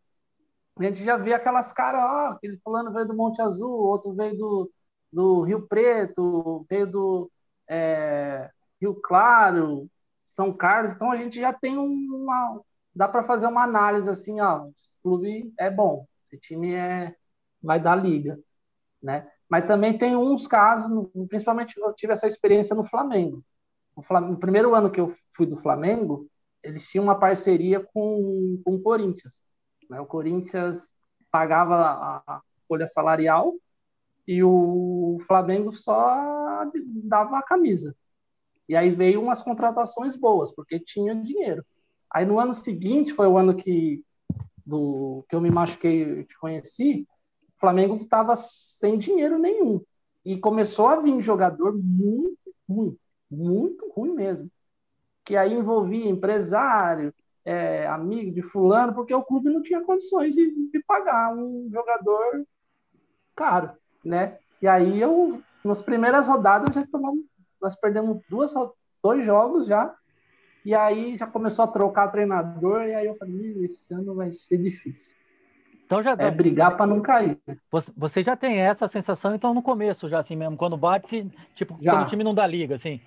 a gente já vê aquelas caras, ó, aquele fulano veio do Monte Azul, outro veio do, do Rio Preto, veio do é, Rio Claro, São Carlos, então a gente já tem uma. Dá para fazer uma análise assim, ó, esse clube é bom, esse time é, vai dar liga, né? Mas também tem uns casos, principalmente eu tive essa experiência no Flamengo. No, Flamengo, primeiro ano que eu fui do Flamengo, eles tinham uma parceria com, com o Corinthians. Né? O Corinthians pagava a folha salarial e o Flamengo só dava a camisa. E aí veio umas contratações boas, porque tinha dinheiro. Aí no ano seguinte, foi o ano que, do, que eu me machuquei e te conheci, o Flamengo estava sem dinheiro nenhum. E começou a vir jogador muito ruim, muito ruim mesmo. Que aí envolvia empresário, é, amigo de fulano, porque o clube não tinha condições de, de pagar um jogador caro, né? E aí eu, nas primeiras rodadas, já tomamos, nós perdemos duas, dois jogos já, e aí já começou a trocar treinador, e aí eu falei, esse ano vai ser difícil. Então já é brigar para não cair. Você já tem essa sensação, então no começo já assim mesmo, quando bate, tipo, já. quando o time não dá liga, assim.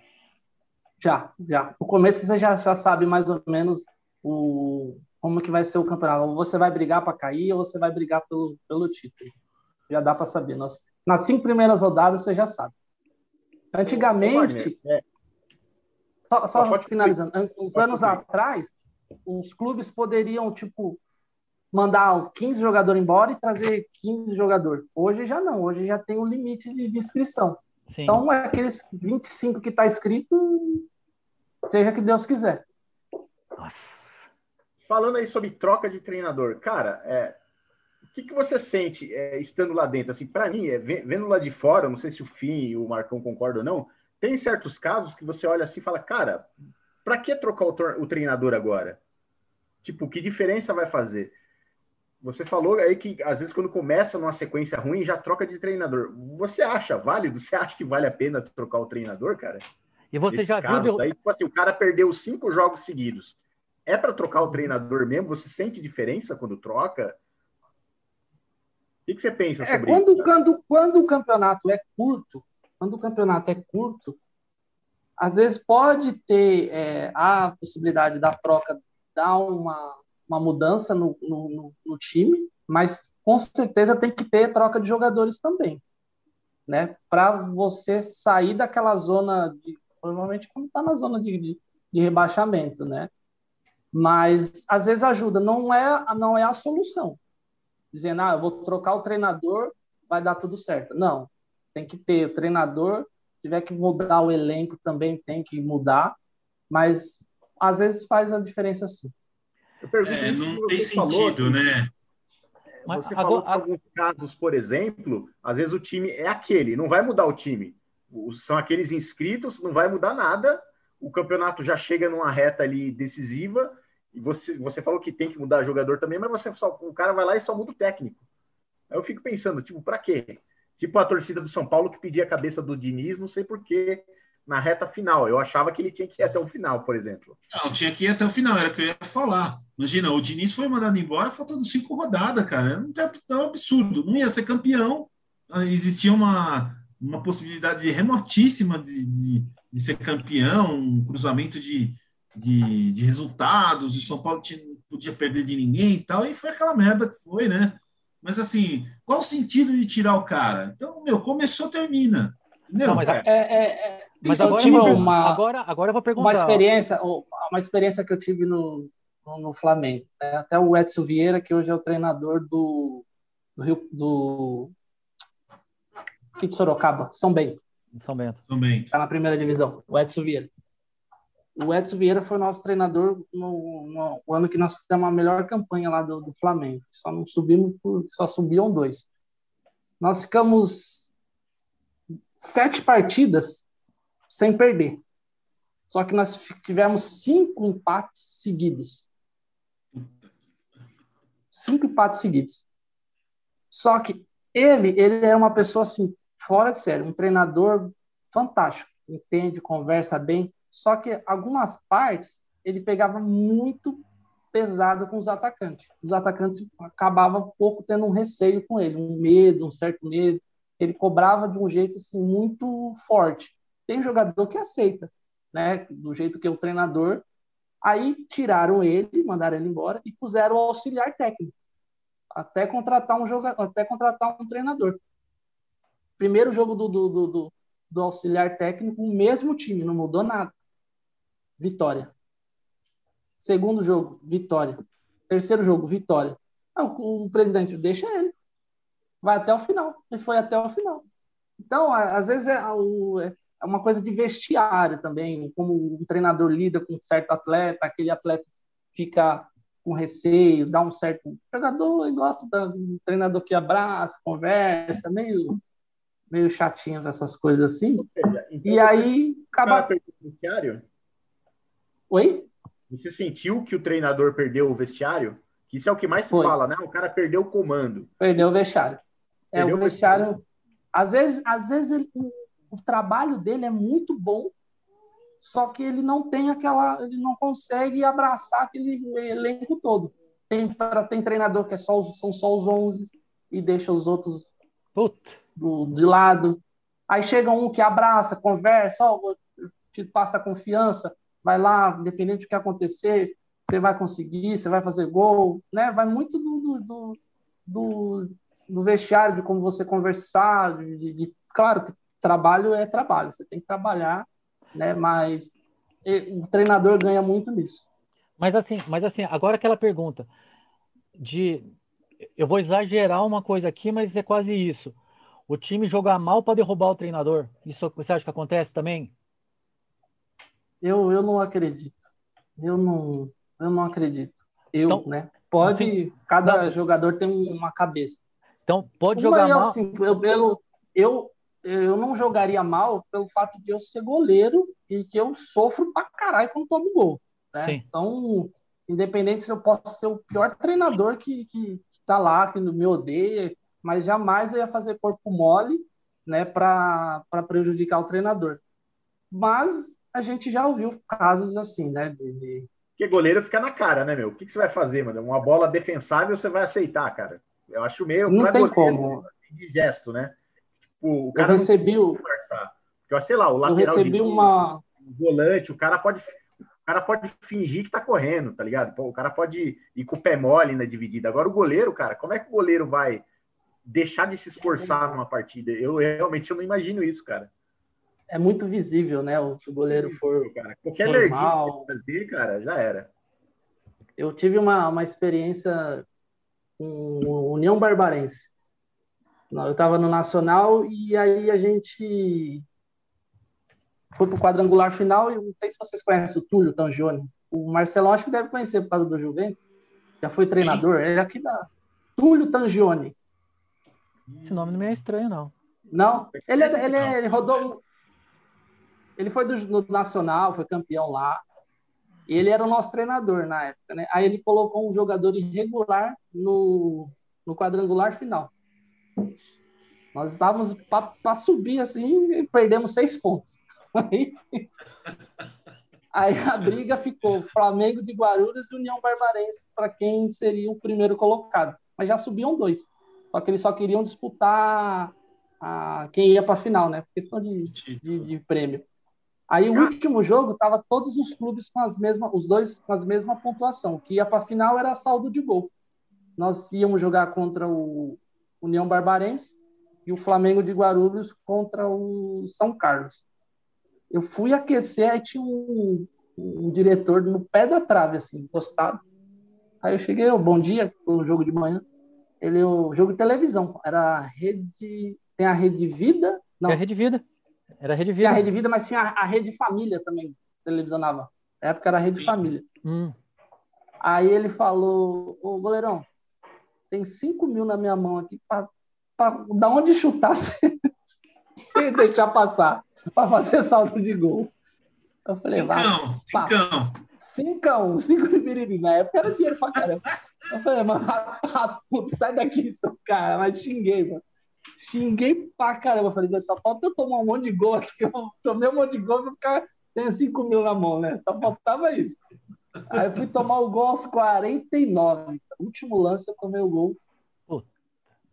Já, já. No começo você já, já sabe mais ou menos o, como que vai ser o campeonato. Ou você vai brigar para cair ou você vai brigar pelo, pelo título. Já dá para saber. Nas, nas cinco primeiras rodadas você já sabe. Antigamente, é. só, só finalizando, uns anos atrás, os clubes poderiam, tipo, mandar 15 jogadores embora e trazer 15 jogadores. Hoje já não, hoje já tem um limite de, de inscrição. Sim. Então, é aqueles 25 que está escrito, seja que Deus quiser. Nossa falando aí sobre troca de treinador, cara, é, o que, que você sente é, estando lá dentro? Assim, para mim, é, vendo lá de fora, não sei se o Fim e o Marcão concordam ou não, tem certos casos que você olha assim e fala, cara, para que trocar o, o treinador agora? Tipo, que diferença vai fazer? Você falou aí que às vezes quando começa numa sequência ruim já troca de treinador. Você acha válido? Você acha que vale a pena trocar o treinador, cara? E você Esses já casos, viu? Daí, tipo assim, o cara perdeu cinco jogos seguidos. É para trocar o treinador mesmo? Você sente diferença quando troca? O que, que você pensa é, sobre quando, isso? Quando, quando o campeonato é curto, quando o campeonato é curto, às vezes pode ter é, a possibilidade da troca dar uma, uma mudança no, no, no, time, mas com certeza tem que ter troca de jogadores também, né? Para você sair daquela zona de, provavelmente quando está na zona de, de, de, rebaixamento, né? mas às vezes ajuda, não é, não é a solução. Dizendo, ah, eu vou trocar o treinador, vai dar tudo certo. Não, tem que ter o treinador, se tiver que mudar o elenco também tem que mudar, mas às vezes faz a diferença sim. É, não tem sentido, né? Você falou que alguns casos, por exemplo, às vezes o time é aquele, não vai mudar o time. São aqueles inscritos, não vai mudar nada. O campeonato já chega numa reta ali decisiva e você, você falou que tem que mudar jogador também, mas você só, o cara vai lá e só muda o técnico. Aí eu fico pensando, tipo, para quê? Tipo a torcida do São Paulo que pedia a cabeça do Diniz, não sei porquê, na reta final. Eu achava que ele tinha que ir até o final, por exemplo. Não, tinha que ir até o final, era o que eu ia falar. Imagina, o Diniz foi mandado embora faltando cinco rodadas, cara. É um absurdo. Não ia ser campeão. Existia uma, uma possibilidade remotíssima de, de, de ser campeão, um cruzamento de, de, de resultados, o São Paulo tinha, não podia perder de ninguém e tal, e foi aquela merda que foi, né? Mas assim, qual o sentido de tirar o cara? Então, meu, começou, termina. Não, mas, é, é, é, mas agora, eu uma, agora, agora eu vou perguntar. Uma experiência, uma experiência que eu tive no, no, no Flamengo. Né? Até o Edson Vieira, que hoje é o treinador do, do Rio do aqui de Sorocaba, São Bento. São Bento. São Bento. Tá na primeira divisão, o Edson Vieira. O Edson Vieira foi nosso treinador no, no, no ano que nós fizemos a melhor campanha lá do, do, Flamengo. Só não subimos, por, só subiam dois. Nós ficamos sete partidas sem perder. Só que nós tivemos cinco empates seguidos. Cinco empates seguidos. Só que ele, ele é uma pessoa assim fora de série, um treinador fantástico, entende, conversa bem, só que algumas partes ele pegava muito pesado com os atacantes. Os atacantes acabavam pouco tendo um receio com ele, um medo, um certo medo. Ele cobrava de um jeito assim, muito forte. Tem jogador que aceita, né? Do jeito que é o treinador. Aí tiraram ele, mandaram ele embora e puseram o auxiliar técnico até contratar um jogador, até contratar um treinador. Primeiro jogo do, do, do, do auxiliar técnico, o mesmo time, não mudou nada. Vitória. Segundo jogo, vitória. Terceiro jogo, vitória. Não, o presidente deixa ele. Vai até o final. Ele foi até o final. Então, às vezes é, é uma coisa de vestiário também, como um treinador lida com um certo atleta, aquele atleta fica com receio, dá um certo. O jogador gosta do treinador que abraça, conversa, meio, meio chatinho dessas coisas assim. Então, e aí acaba. O vestiário? Oi? Você sentiu que o treinador perdeu o vestiário? Isso é o que mais se Foi. fala, né? O cara perdeu o comando. Perdeu o vestiário. É, o vestiário. Às vezes, às vezes ele, o, o trabalho dele é muito bom, só que ele não tem aquela, ele não consegue abraçar aquele elenco todo. Tem, tem treinador que é só são só os 11 e deixa os outros do, de lado. Aí chega um que abraça, conversa, ó, te passa confiança, vai lá, independente do que acontecer, você vai conseguir, você vai fazer gol, né? Vai muito do, do, do, do vestiário, de como você conversar, de, de, claro que trabalho é trabalho, você tem que trabalhar né? Mas o treinador ganha muito nisso. Mas assim, mas assim, agora aquela pergunta de eu vou exagerar uma coisa aqui, mas é quase isso. O time jogar mal para derrubar o treinador. Isso você acha que acontece também? Eu, eu não acredito. Eu não, eu não acredito. Eu, então, né? Pode, assim, cada não. jogador tem uma cabeça. Então, pode jogar mal. Assim, eu, eu, eu, eu não jogaria mal pelo fato de eu ser goleiro e que eu sofro pra caralho quando tomo gol. Né? Então, independente se eu posso ser o pior treinador que, que, que tá lá, que me odeia, mas jamais eu ia fazer corpo mole né, para prejudicar o treinador. Mas a gente já ouviu casos assim, né? De, de... Porque goleiro fica na cara, né, meu? O que, que você vai fazer, mano? Uma bola defensável você vai aceitar, cara. Eu acho meio. Não tem goleiro, como. De gesto, né? Tipo, o cara eu recebi o... Porque, sei lá, o lateral eu recebi uma... o volante, o cara pode o cara pode fingir que tá correndo, tá ligado? O cara pode ir com o pé mole na dividida. Agora o goleiro, cara, como é que o goleiro vai deixar de se esforçar numa partida? Eu realmente eu não imagino isso, cara. É muito visível, né? Se o goleiro for. Cara, qualquer merdinha fazer, cara, já era. Eu tive uma, uma experiência com União Barbarense. Eu estava no Nacional e aí a gente foi para o quadrangular final. E não sei se vocês conhecem o Túlio Tangione. O Marcelão acho que deve conhecer por causa do Juventus. Já foi treinador. Ele é aqui da Túlio Tangione. Esse nome não é estranho, não. Não, ele, é, ele, é, ele rodou. Ele foi do, do, Nacional, foi campeão lá. E ele era o nosso treinador na época, né? Aí ele colocou um jogador irregular no, no quadrangular final. Nós estávamos para subir assim e perdemos seis pontos. Aí, aí a briga ficou Flamengo de Guarulhos e União Barbarense para quem seria o primeiro colocado. Mas já subiam dois. Só que eles só queriam disputar a, quem ia para a final, né? Questão de, de, de prêmio. Aí o último jogo tava todos os clubes com as mesmas, os dois com as mesma pontuação. O que ia para a final era saldo de gol. Nós íamos jogar contra o União Barbarense e o Flamengo de Guarulhos contra o São Carlos. Eu fui aquecer, aí tinha um, um diretor no pé da trave, assim, encostado. Aí eu cheguei, oh, bom dia, o jogo de manhã. Ele, o jogo de televisão, era a rede, tem a Rede Vida? Não. É a Rede Vida. Era a Rede Vida. Tem a Rede Vida, mas tinha a, Rede Família também, televisionava. Na época era a Rede Família. Hum. Aí ele falou, ô goleirão, tem 5 mil na minha mão aqui para dar onde chutar sem, sem deixar passar, para fazer salto de gol. Eu falei, cincão, vai. Cincão. Cincão, cinco de Na época era dinheiro pra caramba. Eu falei, mano, sai daqui, seu cara. Mas xinguei, mano. Xinguei pra caramba. Falei, só falta eu tomar um monte de gol aqui. Eu tomei um monte de gol e vou ficar sem 5 mil na mão, né? Só faltava isso. Aí eu fui tomar o gol aos 49. Último lance, eu tomei o gol.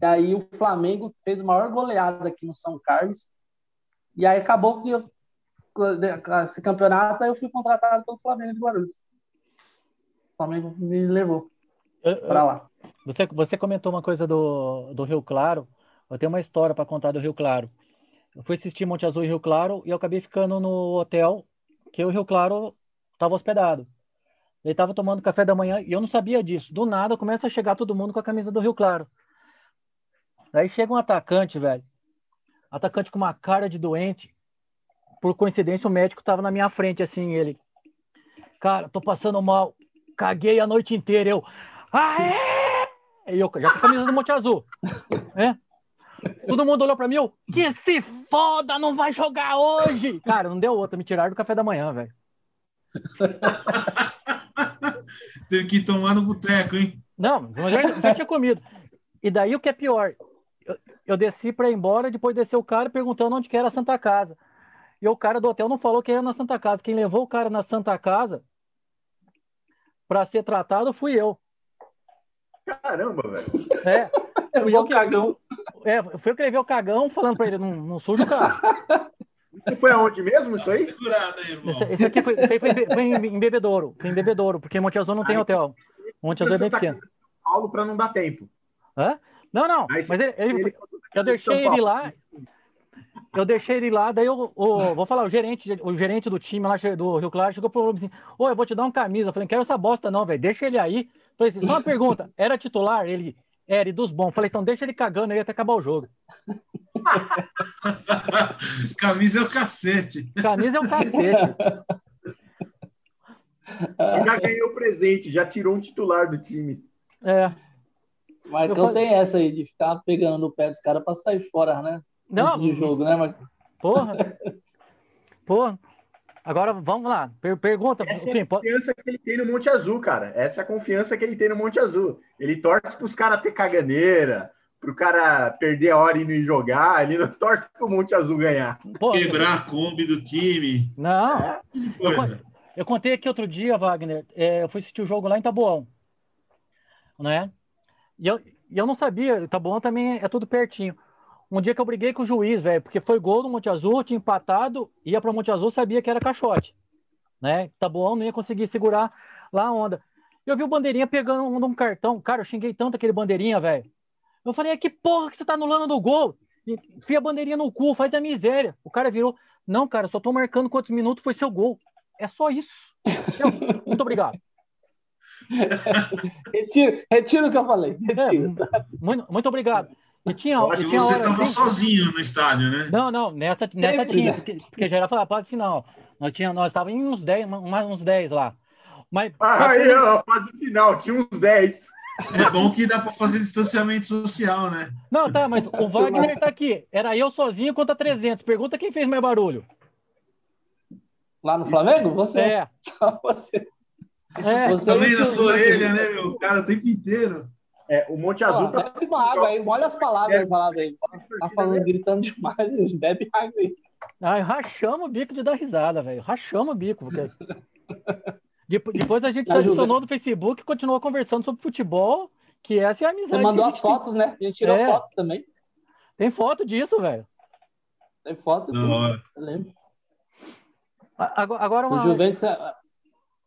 E aí o Flamengo fez a maior goleada aqui no São Carlos. E aí acabou que eu, esse campeonato eu fui contratado pelo Flamengo de Guarulhos. O Flamengo me levou para lá. Você, você comentou uma coisa do, do Rio Claro. Eu tenho uma história para contar do Rio Claro. Eu fui assistir Monte Azul e Rio Claro e eu acabei ficando no hotel que o Rio Claro estava hospedado. Ele estava tomando café da manhã e eu não sabia disso. Do nada começa a chegar todo mundo com a camisa do Rio Claro. Daí chega um atacante, velho. Atacante com uma cara de doente. Por coincidência, o médico tava na minha frente, assim, ele. Cara, tô passando mal. Caguei a noite inteira. Eu. Aê! E eu já com a camisa do Monte Azul. É? Todo mundo olhou pra mim, eu, que se foda, não vai jogar hoje! Cara, não deu outra, me tiraram do café da manhã, velho. Teve que tomar no boteco, hein? Não, já, já tinha comido. E daí o que é pior, eu, eu desci para ir embora, depois desceu o cara perguntando onde que era a Santa Casa. E o cara do hotel não falou que era na Santa Casa. Quem levou o cara na Santa Casa para ser tratado fui eu. Caramba, velho. É. Fui eu que, cagão. É, fui eu que levei o cagão falando para ele, não, não suja o carro. Isso foi aonde mesmo, isso aí? Segurada aí, irmão. Esse, esse aqui foi, esse foi, foi, em, Bebedouro. Foi em Bebedouro, porque Monte Azul não tem hotel. Monte Azul é bem pequeno. Paulo para não dar tempo. Hã? Não, não. Aí, mas ele, ele, ele, eu deixei ele lá. Eu deixei ele lá, daí eu, o, vou falar, o gerente, o gerente do time lá do Rio Claro chegou pro assim: Ô, eu vou te dar uma camisa. Eu falei, não quero essa bosta, não, velho. Deixa ele aí. Falei assim, só uma pergunta: era titular? Ele era e dos bons. Falei, então deixa ele cagando aí até acabar o jogo. camisa é o cacete. Camisa é o cacete. Já ganhou o presente, já tirou um titular do time. É. Marcão falei... tem essa aí de ficar pegando no pé dos caras para sair fora, né? Não. Antes do jogo, né, Marcão? Porra. Porra. Agora vamos lá. Per pergunta. Essa é a confiança que ele tem no Monte Azul, cara. Essa é a confiança que ele tem no Monte Azul. Ele torce para os caras ter caganeira, para o cara perder a hora e não jogar. Ele não torce para o Monte Azul ganhar. Porra, Quebrar a Kombi do time. Não. É. Eu, eu, contei aqui outro dia, Wagner. É, eu fui assistir o jogo lá em Taboão. Né? E eu, e eu não sabia, bom também é tudo pertinho. Um dia que eu briguei com o juiz, velho, porque foi gol no Monte Azul, tinha empatado, ia para Monte Azul, sabia que era caixote. Né? Tá bom, não ia conseguir segurar lá a onda. Eu vi o bandeirinha pegando um, um cartão. Cara, eu xinguei tanto aquele bandeirinha, velho. Eu falei, é que porra que você tá anulando do gol? Enfia a bandeirinha no cu, faz a miséria. O cara virou, não, cara, só tô marcando quantos minutos foi seu gol. É só isso. Eu, muito obrigado. retiro, retiro o que eu falei. É, muito, muito obrigado. E tinha, eu acho que você estava assim, sozinho no estádio, né? Não, não, nessa, nessa tinha, porque, porque já era falar fase final. Nós tinha, nós estávamos em uns 10, mais uns 10 lá. Mas, ah, aí, a fase final, tinha uns 10. É bom que dá para fazer distanciamento social, né? Não, tá, mas o Wagner tá aqui. Era eu sozinho contra 300. Pergunta quem fez mais barulho. Lá no Flamengo? Você. É. Só você. É, você também na sua orelha, né, meu? Cara, o tempo inteiro. É, o Monte Azul tá. Bebe uma água aí, olha as palavras é, falando aí. Tá falando, gritando demais, bebe água aí. Ai, rachamos o bico de dar risada, velho. Rachamos o bico. Porque... Depois a gente adicionou no Facebook e continuou conversando sobre futebol, que essa é a amizade. Você mandou as fotos, né? A gente tirou é. foto também. Tem foto disso, velho. Tem foto, Não, eu lembro. Agora uma... O Juventus... É-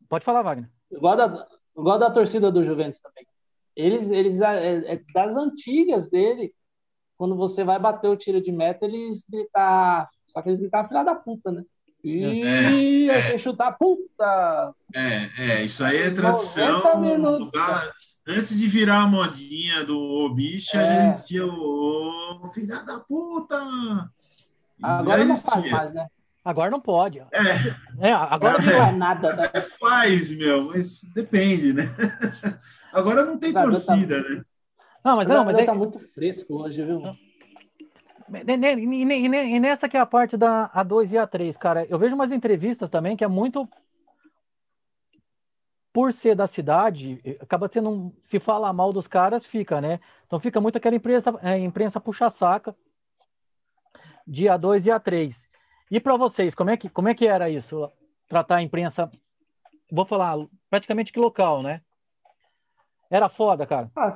Pode falar, Wagner. Igual da, igual da torcida do Juventus também. Eles, eles é, é das antigas deles. Quando você vai bater o tiro de meta, eles gritar. Só que eles gritam filha da puta, né? E é, é. chutar puta! É, é, isso aí é tradição. Antes de virar a modinha do bicha, é. eles tinham o filha da puta! Agora não faz mais, né? Agora não pode. É, é agora não é nada. Até faz, meu, mas depende, né? Agora não tem torcida, tá... né? Não, mas não, mas é... tá muito fresco hoje, viu? E nessa que é a parte da A2 e A3, cara, eu vejo umas entrevistas também que é muito por ser da cidade, acaba sendo, se falar mal dos caras, fica, né? Então fica muito aquela imprensa, é, imprensa puxa-saca, dia 2 e dia 3. E para vocês, como é, que, como é que era isso? Tratar a imprensa, vou falar, praticamente que local, né? Era foda, cara. Ah,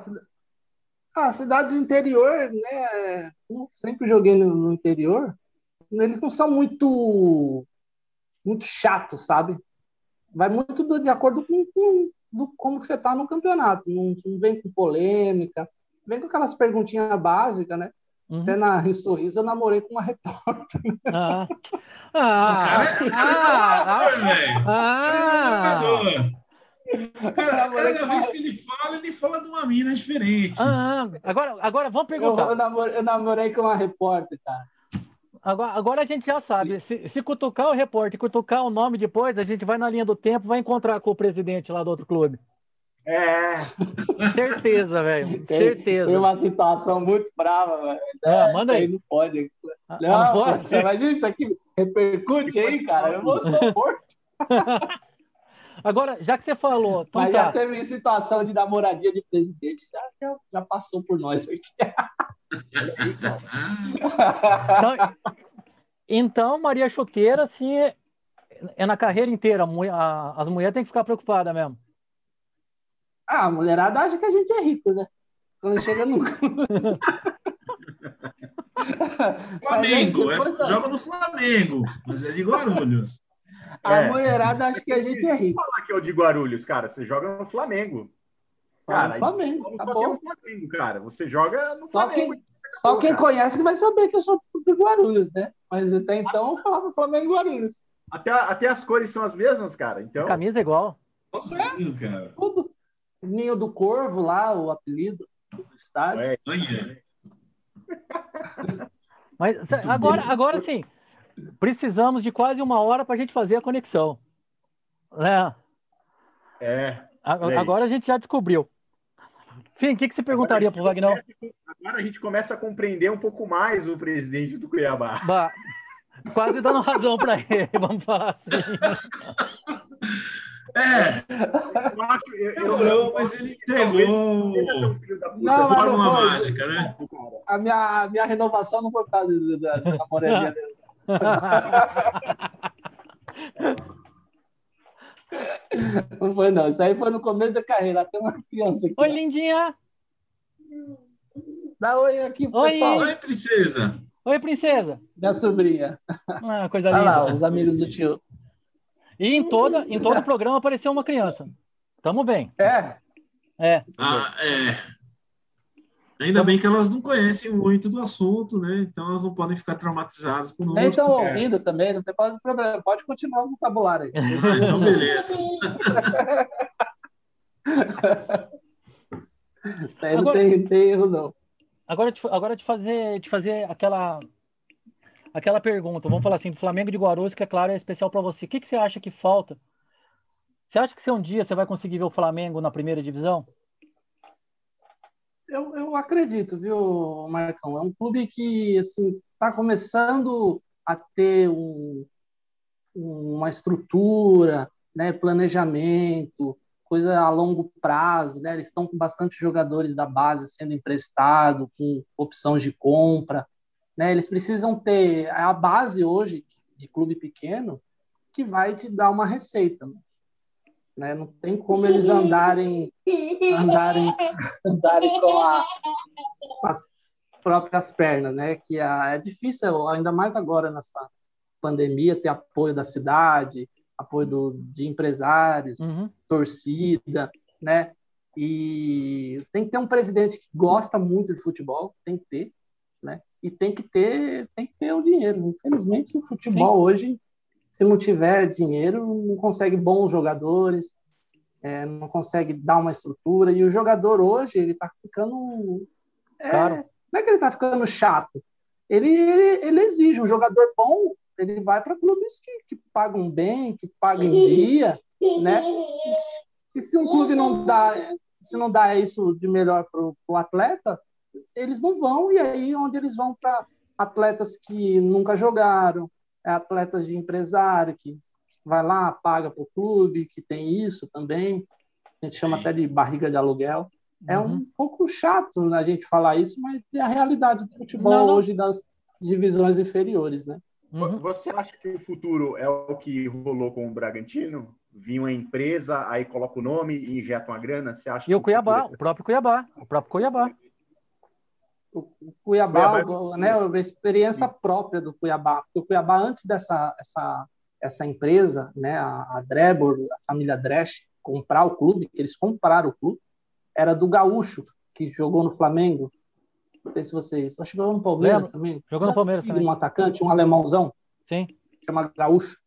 ah, cidade do interior, né? Eu sempre joguei no, no interior. Eles não são muito muito chatos, sabe? Vai muito do, de acordo com, com do, como que você tá no campeonato. Não, não, vem com polêmica, vem com aquelas perguntinhas básicas, né? Uhum. Até na Rio Sorriso eu namorei com uma repórter. Ah, ah, ah, ah, cada vez que ele fala, ele fala de uma mina diferente. Ah, agora, agora vamos perguntar. Eu, eu, namorei, eu namorei com uma repórter, cara. Agora, agora a gente já sabe. Se, se cutucar o repórter, cutucar o nome depois, a gente vai na linha do tempo, vai encontrar com o presidente lá do outro clube. É. Certeza, velho. Certeza. Foi uma situação muito brava, velho. É, manda aí. Não pode. Não, não pode. Você imagina isso aqui repercute aí, cara. Eu vou ser morto. Agora, já que você falou. Então Mas tá. já teve situação de namoradinha de presidente, já, já, já passou por nós aqui. então, então, Maria Choqueira, assim, é, é na carreira inteira. A, as mulheres têm que ficar preocupadas mesmo. Ah, a mulherada acha que a gente é rico, né? Quando chega no. Flamengo, é, joga no Flamengo, mas é de Guarulhos. A é. mulherada acha que a gente é rico. Fala que é o de Guarulhos, cara. Você joga no Flamengo. Cara, Flamengo, tá bom. Flamengo, cara. Você joga no só Flamengo. Quem, só quem conhece que vai saber que eu sou do Guarulhos, né? Mas até então eu falava Flamengo e Guarulhos. Até, até as cores são as mesmas, cara. Então... A camisa é igual. É, cara. Tudo. Ninho do Corvo lá, o apelido do estádio. É. Mas agora, agora sim, precisamos de quase uma hora para a gente fazer a conexão. Né? É. Agora a gente já descobriu. Fim, o que, que você perguntaria para o Wagner? Agora a gente começa a compreender um pouco mais o presidente do Cuiabá. Bah, quase dando razão para ele, vamos falar assim. É. Eu acho, eu, eu, não, mas ele entregou não, fórmula mágica, né? A minha, a minha renovação não foi por causa da, da moreninha dele. Não foi, não. Isso aí foi no começo da carreira. Tem uma criança aqui. Oi, lindinha. Dá oi aqui, oi. pessoal. Oi, princesa. Oi, princesa. Minha sobrinha. Ah, coisa linda. Olha lá, os amigos do tio. E em, toda, em todo o programa apareceu uma criança. Tamo bem. É? É. Ah, é. Ainda bem que elas não conhecem muito do assunto, né? Então elas não podem ficar traumatizadas com o Nem estão ouvindo também, não tem problema. Pode continuar o vocabulário aí. Ah, então beleza. aí não tem, tem erro, não. Agora, agora te fazer, te fazer aquela, aquela pergunta. Vamos falar assim, do Flamengo de Guarulhos, que é claro, é especial para você. O que, que você acha que falta? Você acha que se um dia você vai conseguir ver o Flamengo na primeira divisão? Eu, eu acredito, viu, Marcão? É um clube que assim está começando a ter um, uma estrutura, né, planejamento, coisa a longo prazo, né? Eles estão com bastante jogadores da base sendo emprestado, com opções de compra, né? Eles precisam ter a base hoje de clube pequeno que vai te dar uma receita. Né? Não tem como eles andarem, andarem, andarem com, a, com as próprias pernas, né? Que a, é difícil, ainda mais agora nessa pandemia, ter apoio da cidade, apoio do, de empresários, uhum. torcida, né? E tem que ter um presidente que gosta muito de futebol, tem que ter? E tem que ter, tem que ter o dinheiro. Infelizmente, o futebol Sim. hoje se não tiver dinheiro, não consegue bons jogadores, é, não consegue dar uma estrutura. E o jogador hoje, ele está ficando. É, claro. Não é que ele está ficando chato. Ele, ele, ele, exige um jogador bom, ele vai para clubes que, que pagam bem, que pagam em dia, né? E, e se um clube não dá, se não dá isso de melhor para o atleta, eles não vão, e aí onde eles vão para atletas que nunca jogaram, é atletas de empresário que vai lá, paga para o clube, que tem isso também. A gente chama até de barriga de aluguel. É um uhum. pouco chato a gente falar isso, mas é a realidade do futebol não, não. hoje das divisões inferiores, né? Uhum. Você acha que o futuro é o que rolou com o Bragantino? Vinha uma empresa, aí coloca o nome e injeta uma grana? Você acha e o Cuiabá, é... o próprio Cuiabá, o próprio Cuiabá. O Cuiabá, Cuiabá né, a experiência própria do Cuiabá. o Cuiabá, antes dessa essa, essa empresa, né, a, a Drebor, a família Dresch, comprar o clube, que eles compraram o clube, era do Gaúcho, que jogou no Flamengo, não sei se vocês. Acho que jogou no Palmeiras Lembra? também. Jogou no Palmeiras também. Um atacante, um alemãozão. Sim. Chama Gaúcho.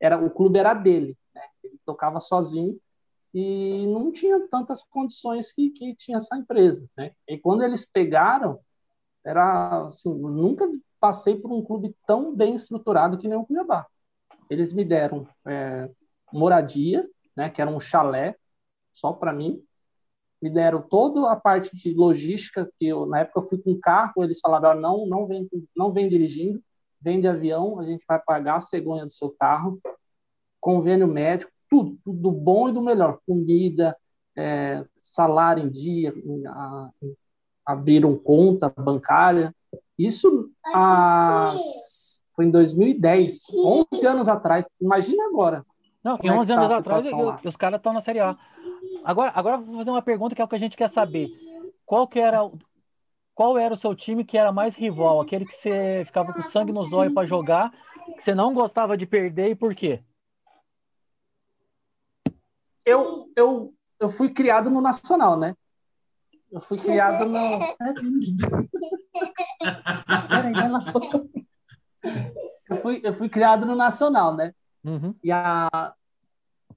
Era, o clube era dele. Né? Ele tocava sozinho e não tinha tantas condições que, que tinha essa empresa. Né? E quando eles pegaram, era assim, nunca passei por um clube tão bem estruturado que nem o Cuiabá. Eles me deram é, moradia, né, que era um chalé só para mim, me deram toda a parte de logística, que eu, na época eu fui com carro, eles falaram, ah, não, não vem, não vem dirigindo, vem de avião, a gente vai pagar a cegonha do seu carro, convênio médico, tudo, tudo do bom e do melhor, comida, é, salário em dia, a, abriram conta bancária, isso a, foi em 2010, 11 anos atrás, imagina agora. Não, em 11 é tá anos atrás, os caras estão na Série A. Agora, agora vou fazer uma pergunta que é o que a gente quer saber. Qual que era qual era o seu time que era mais rival? Aquele que você ficava com sangue nos olhos para jogar, que você não gostava de perder e por quê? Eu, eu, eu fui criado no Nacional, né? Eu fui criado no. Peraí, ela eu fui, eu fui criado no Nacional, né? Uhum. E a,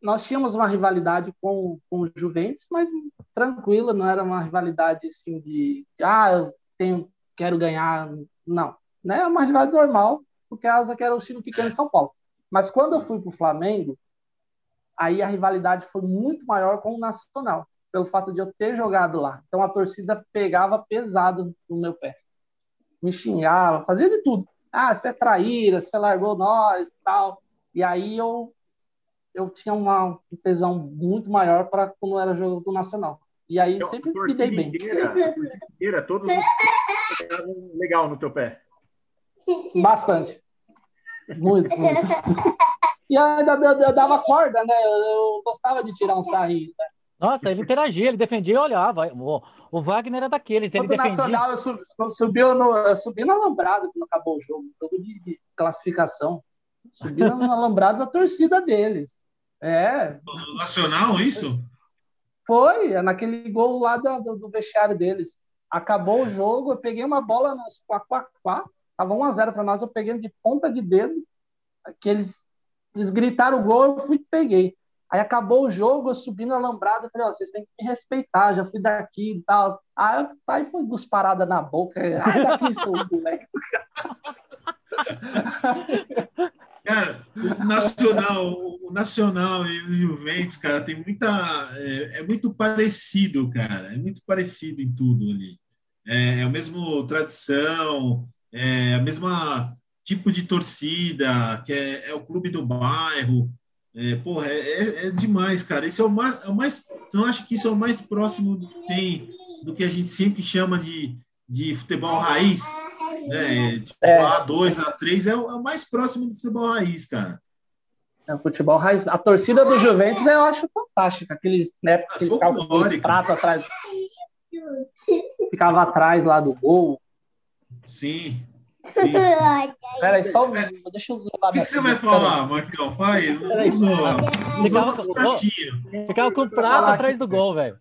nós tínhamos uma rivalidade com, com o Juventus, mas tranquila, não era uma rivalidade assim de ah, eu tenho, quero ganhar, não. Né? É uma rivalidade normal, porque a Asa que era o time pequeno de São Paulo. Mas quando eu fui para o Flamengo, aí a rivalidade foi muito maior com o Nacional, pelo fato de eu ter jogado lá. Então a torcida pegava pesado no meu pé. Me xingava, fazia de tudo. Ah, você é traíra, você largou nós tal. E aí eu eu tinha uma tesão muito maior para quando era jogo do Nacional. E aí então, sempre me dei bem. Inteira, inteira, todos os legal no teu pé. Bastante. Muito, muito. E ainda eu dava corda, né? Eu gostava de tirar um sarrinho. Né? Nossa, ele interagia, ele defendia e olhava. O, Wagner era daqueles. Ele defendia... Nacional, eu subi, eu subi, no, eu subi na Alambrado quando acabou o jogo. Jogo de, de classificação. Subi na Alambrado da torcida deles. É. Nacional, isso? Foi, é naquele gol lá do, do, do, vestiário deles. Acabou o jogo, eu peguei uma bola nos quá, tava 1x0 para nós, eu peguei de ponta de dedo, que eles, eles gritaram o gol, eu fui e peguei. Aí acabou o jogo, eu subi na alambrada, falei, ó, vocês têm que me respeitar, já fui daqui e tal. Aí, aí foi parada na boca, ai daqui, seu moleque. Cara, o Nacional, o Nacional e o Juventus, cara, tem muita. É, é, muito parecido, cara. É muito parecido em tudo ali. É, é o mesmo tradição, é a mesma tipo de torcida, que é, é o clube do bairro. É, porra, é, é, é demais, cara. Isso é o mais, é o mais. Você não acha que isso é o mais próximo do que tem, do que a gente sempre chama de, de futebol raiz? Né? Tipo, é. A2, A3 é o, é o mais próximo do futebol raiz, cara. É o futebol raiz. A torcida do Juventus eu acho fantástica. Aqueles, né, aqueles ficavam com aqueles pratos atrás. Ficava atrás lá do gol. Sim. Sim. Peraí, só é, deixa eu levar. O que, que você vai falar, Marcão? Pai, não sou. Ficava, ficava com prato atrás do gol, velho.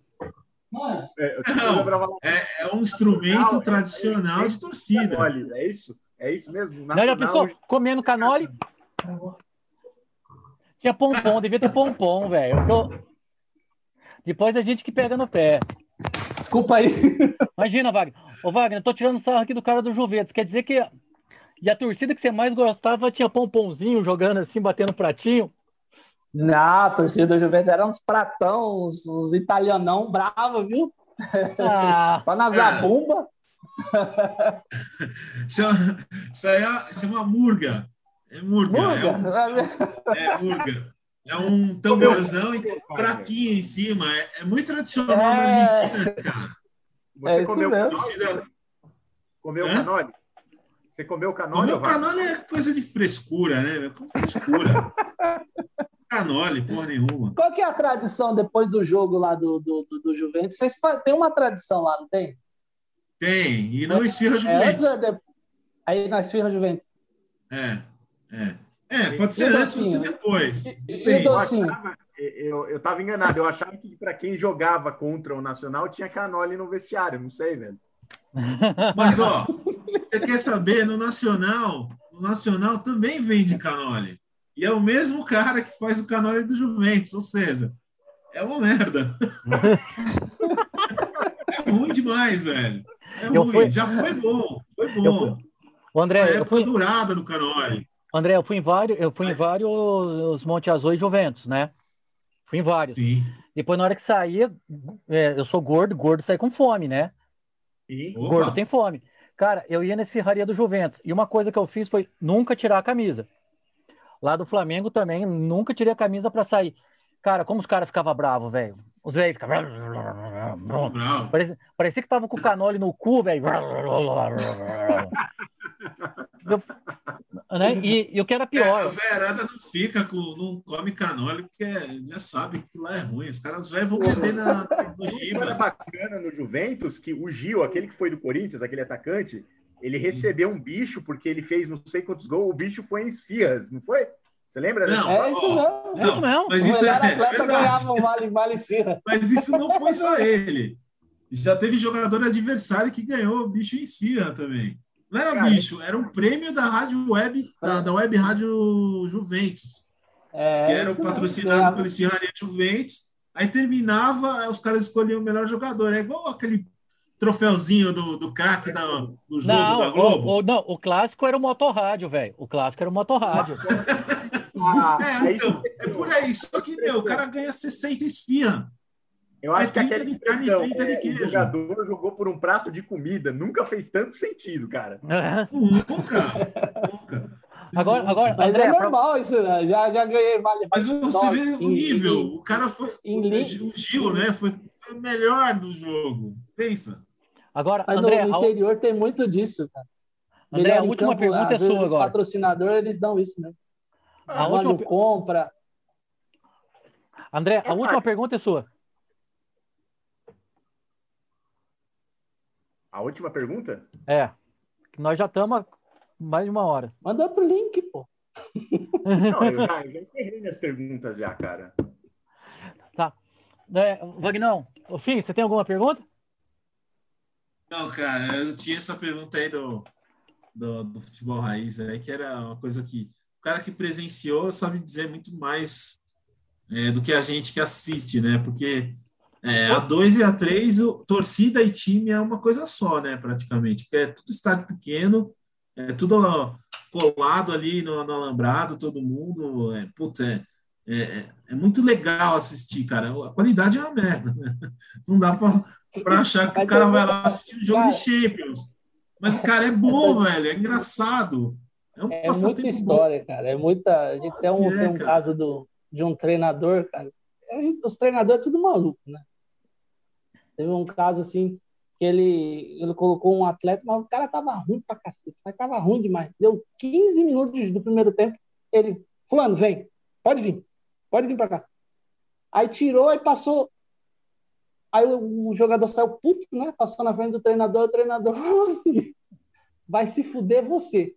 É, não, é, é, um instrumento tradicional de torcida. É isso? É isso mesmo? Nacional... Não, já pensou? Comendo canole? Tinha pompom, devia ter pompom, velho. Depois a gente que pega no pé. Desculpa aí. Imagina, Wagner. Ô, Wagner, eu tô tirando sarro aqui do cara do Juventus. Quer dizer que e a torcida que você mais gostava tinha pomponzinho jogando assim, batendo pratinho? Não, a torcida do Juventus era uns pratão, uns, uns italianão bravo, viu? Ah, Só na zabumba. isso aí é, chama murga. É murga. É, um, é murga. É um tamborzão e tem um pratinho em cima. É, é muito tradicional é... na Argentina, cara. Você é comeu canole? Comeu canole? Você comeu canole? Comeu canole é coisa de frescura, né? Com frescura. canole, porra nenhuma. Qual que é a tradição depois do jogo lá do, do, do, do Juventus? Vocês tem uma tradição lá, não tem? Tem, e não é, esfirra Juventus. É, de... Aí na esfirra Juventus. É, é. É, pode ser antes, pode ser depois. Eu, achava, eu, eu tava enganado. Eu achava que para quem jogava contra o Nacional tinha canole no vestiário. Não sei, velho. Mas, ó, você quer saber? No Nacional, no Nacional também vende canole. E é o mesmo cara que faz o canole do Juventus. Ou seja, é uma merda. é ruim demais, velho. É ruim. Fui... Já foi bom. Foi bom. O André, a época fui... durada no canole. André, eu fui em vários, eu fui em vários Monte Azul e Juventus, né? Fui em vários. Sim. Depois, na hora que saía, é, eu sou gordo, gordo sai com fome, né? E? Gordo tem fome. Cara, eu ia na esfirraria do Juventus. E uma coisa que eu fiz foi nunca tirar a camisa. Lá do Flamengo também, nunca tirei a camisa para sair. Cara, como os caras ficavam bravos, velho. Os velhos ficavam. Parecia, parecia que tava com o canole no cu, velho. né? E, e o que era pior. É, a verada não fica com. não come canole, porque já sabe que lá é ruim. Os caras velhos vão beber na, no Riba. bacana no Juventus que o Gil, aquele que foi do Corinthians, aquele atacante, ele recebeu um bicho porque ele fez não sei quantos gols, o bicho foi em esfias, não foi? Você lembra? Não, é isso mesmo. Não, é isso mesmo. Mas isso é, é ganhava vale, vale Mas isso não foi só ele. Já teve jogador adversário que ganhou o bicho em esfia também. Não era Cara, bicho, era um prêmio da rádio web, da, da web rádio Juventus. É, que era patrocinado pela Esfirraria Juventus. Aí terminava, os caras escolhiam o melhor jogador. É igual aquele troféuzinho do, do craque do jogo não, da Globo. O, o, não, o clássico era o motorrádio, velho. O clássico era o motorrádio. ah, é, então, é por aí. Só que, meu, o cara ganha 60 esfirra. Eu acho é que aquela de carne, 30 é, de queijo. O jogador jogou por um prato de comida. Nunca fez tanto sentido, cara. Nunca. Nunca. Agora, agora André, é normal pra... isso, né? Já, já ganhei vale. Mas você vê o nível. Em, o cara foi. Em, o Gil, né? Foi, foi o melhor do jogo. Pensa. Agora, Mas André, no interior tem muito disso, cara. André, Melhor a última campo, pergunta é sua agora. Os patrocinadores, eles dão isso, né? A última compra. André, a última pergunta é sua. A última pergunta? É. Nós já estamos mais de uma hora. Manda outro link, pô. Não, eu já, eu já encerrei minhas perguntas já, cara. Tá. É, Vagnão, Fim, você tem alguma pergunta? Não, cara, eu tinha essa pergunta aí do, do, do, futebol raiz aí, que era uma coisa que o cara que presenciou sabe dizer muito mais é, do que a gente que assiste, né? Porque é, a 2 e a 3, torcida e time é uma coisa só, né? Praticamente, porque é tudo estádio pequeno, é tudo colado ali no, no alambrado, todo mundo. É, putz, é, é, é, muito legal assistir, cara. A qualidade é uma merda, né? Não dá para achar que o cara vai lá assistir um jogo de Champions. Mas, cara, é bom, velho, é engraçado. É, um é muita história, bom. cara. É muita. A gente tem um, é, tem um caso do, de um treinador, cara. Os treinadores é tudo maluco, né? Teve um caso assim que ele, ele colocou um atleta, mas o cara tava ruim pra cacete, mas tava ruim demais. Deu 15 minutos do primeiro tempo, ele, fulano, vem, pode vir, pode vir pra cá. Aí tirou e passou. Aí o, jogador saiu puto, né? Passou na frente do treinador, o treinador falou assim: vai se fuder você.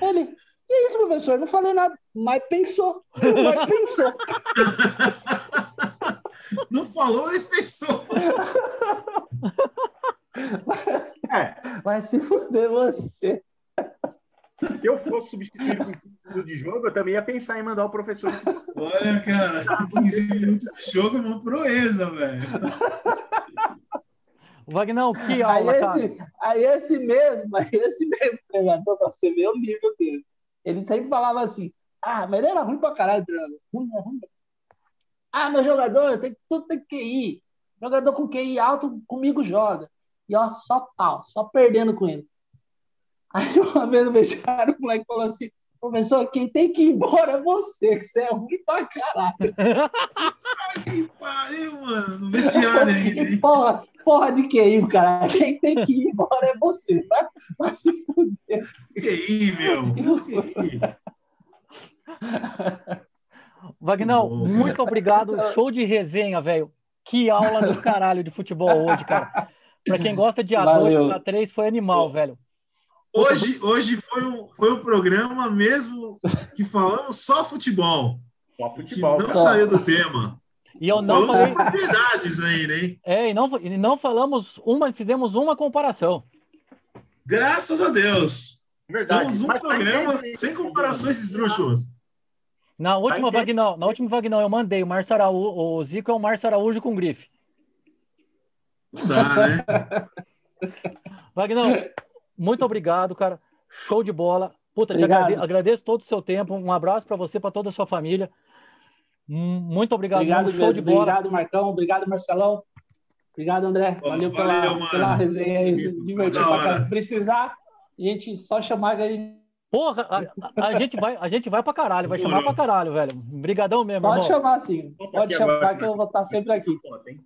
Ele, que isso, professor? Não falei nada, mas pensou. Mas pensou. Não falou, mas pensou. É. Vai se fuder você. Se eu fosse substituir o de jogo, eu também ia pensar em mandar o professor. Olha, cara, 15 minutos de jogo é uma proeza, velho. Vagnão, que aula, aí esse, cara. Aí esse mesmo, aí esse mesmo treinador, pra você ver o nível dele. Ele sempre falava assim, ah, mas ele era ruim pra caralho, treinador. Ruim, ruim. Ah, meu jogador, tem, tudo tem QI. Jogador com QI alto comigo joga. E ó, só pau, só perdendo com ele. Aí uma vez no vestiário, o moleque falou assim: Professor, quem tem que ir embora é você, que você é ruim pra caralho. Ai, que pariu, mano. No vestiário ainda? Porra, porra de QI, cara. Quem tem que ir embora é você. Vai, vai se fuder. QI, meu. QI. Vagnão, muito obrigado. Show de resenha, velho. Que aula do caralho de futebol hoje, cara. Pra quem gosta de A2, Valeu. A3 foi animal, velho. Hoje, hoje foi, um, foi um programa mesmo que falamos só futebol. Só Que futebol. não cara. saiu do tema. E eu não Falamos falei, propriedades ainda, hein? é, e não, e não falamos uma, fizemos uma comparação. Graças a Deus. Verdade. Estamos um Mas tá programa sem comparações esdrúxulas. Na última entender. Vagnão, na última Vagnão eu mandei o Márcio Araújo, o Zico é o Márcio Araújo com grife. Não dá, né? Vagnão, muito obrigado, cara. Show de bola. Puta, agrade- agradeço todo o seu tempo. Um abraço pra você, pra toda a sua família. Hum, Muito obrigado, Obrigado, mesmo. show de mesmo. bola. Obrigado, Marcão. Obrigado, Marcelão. Obrigado, André. Ó, Valeu, valeu, pela, mano. pela resenha aí. Divertiu pra caramba. Precisar, a gente só chamar que a gente Porra, a, a- a gente vai, a gente vai pra caralho, vai chamar pra caralho, velho. Obrigadão mesmo, pode irmão. chamar sim. Pode aqui chamar agora. que eu vou estar sempre aqui. Foto, hein?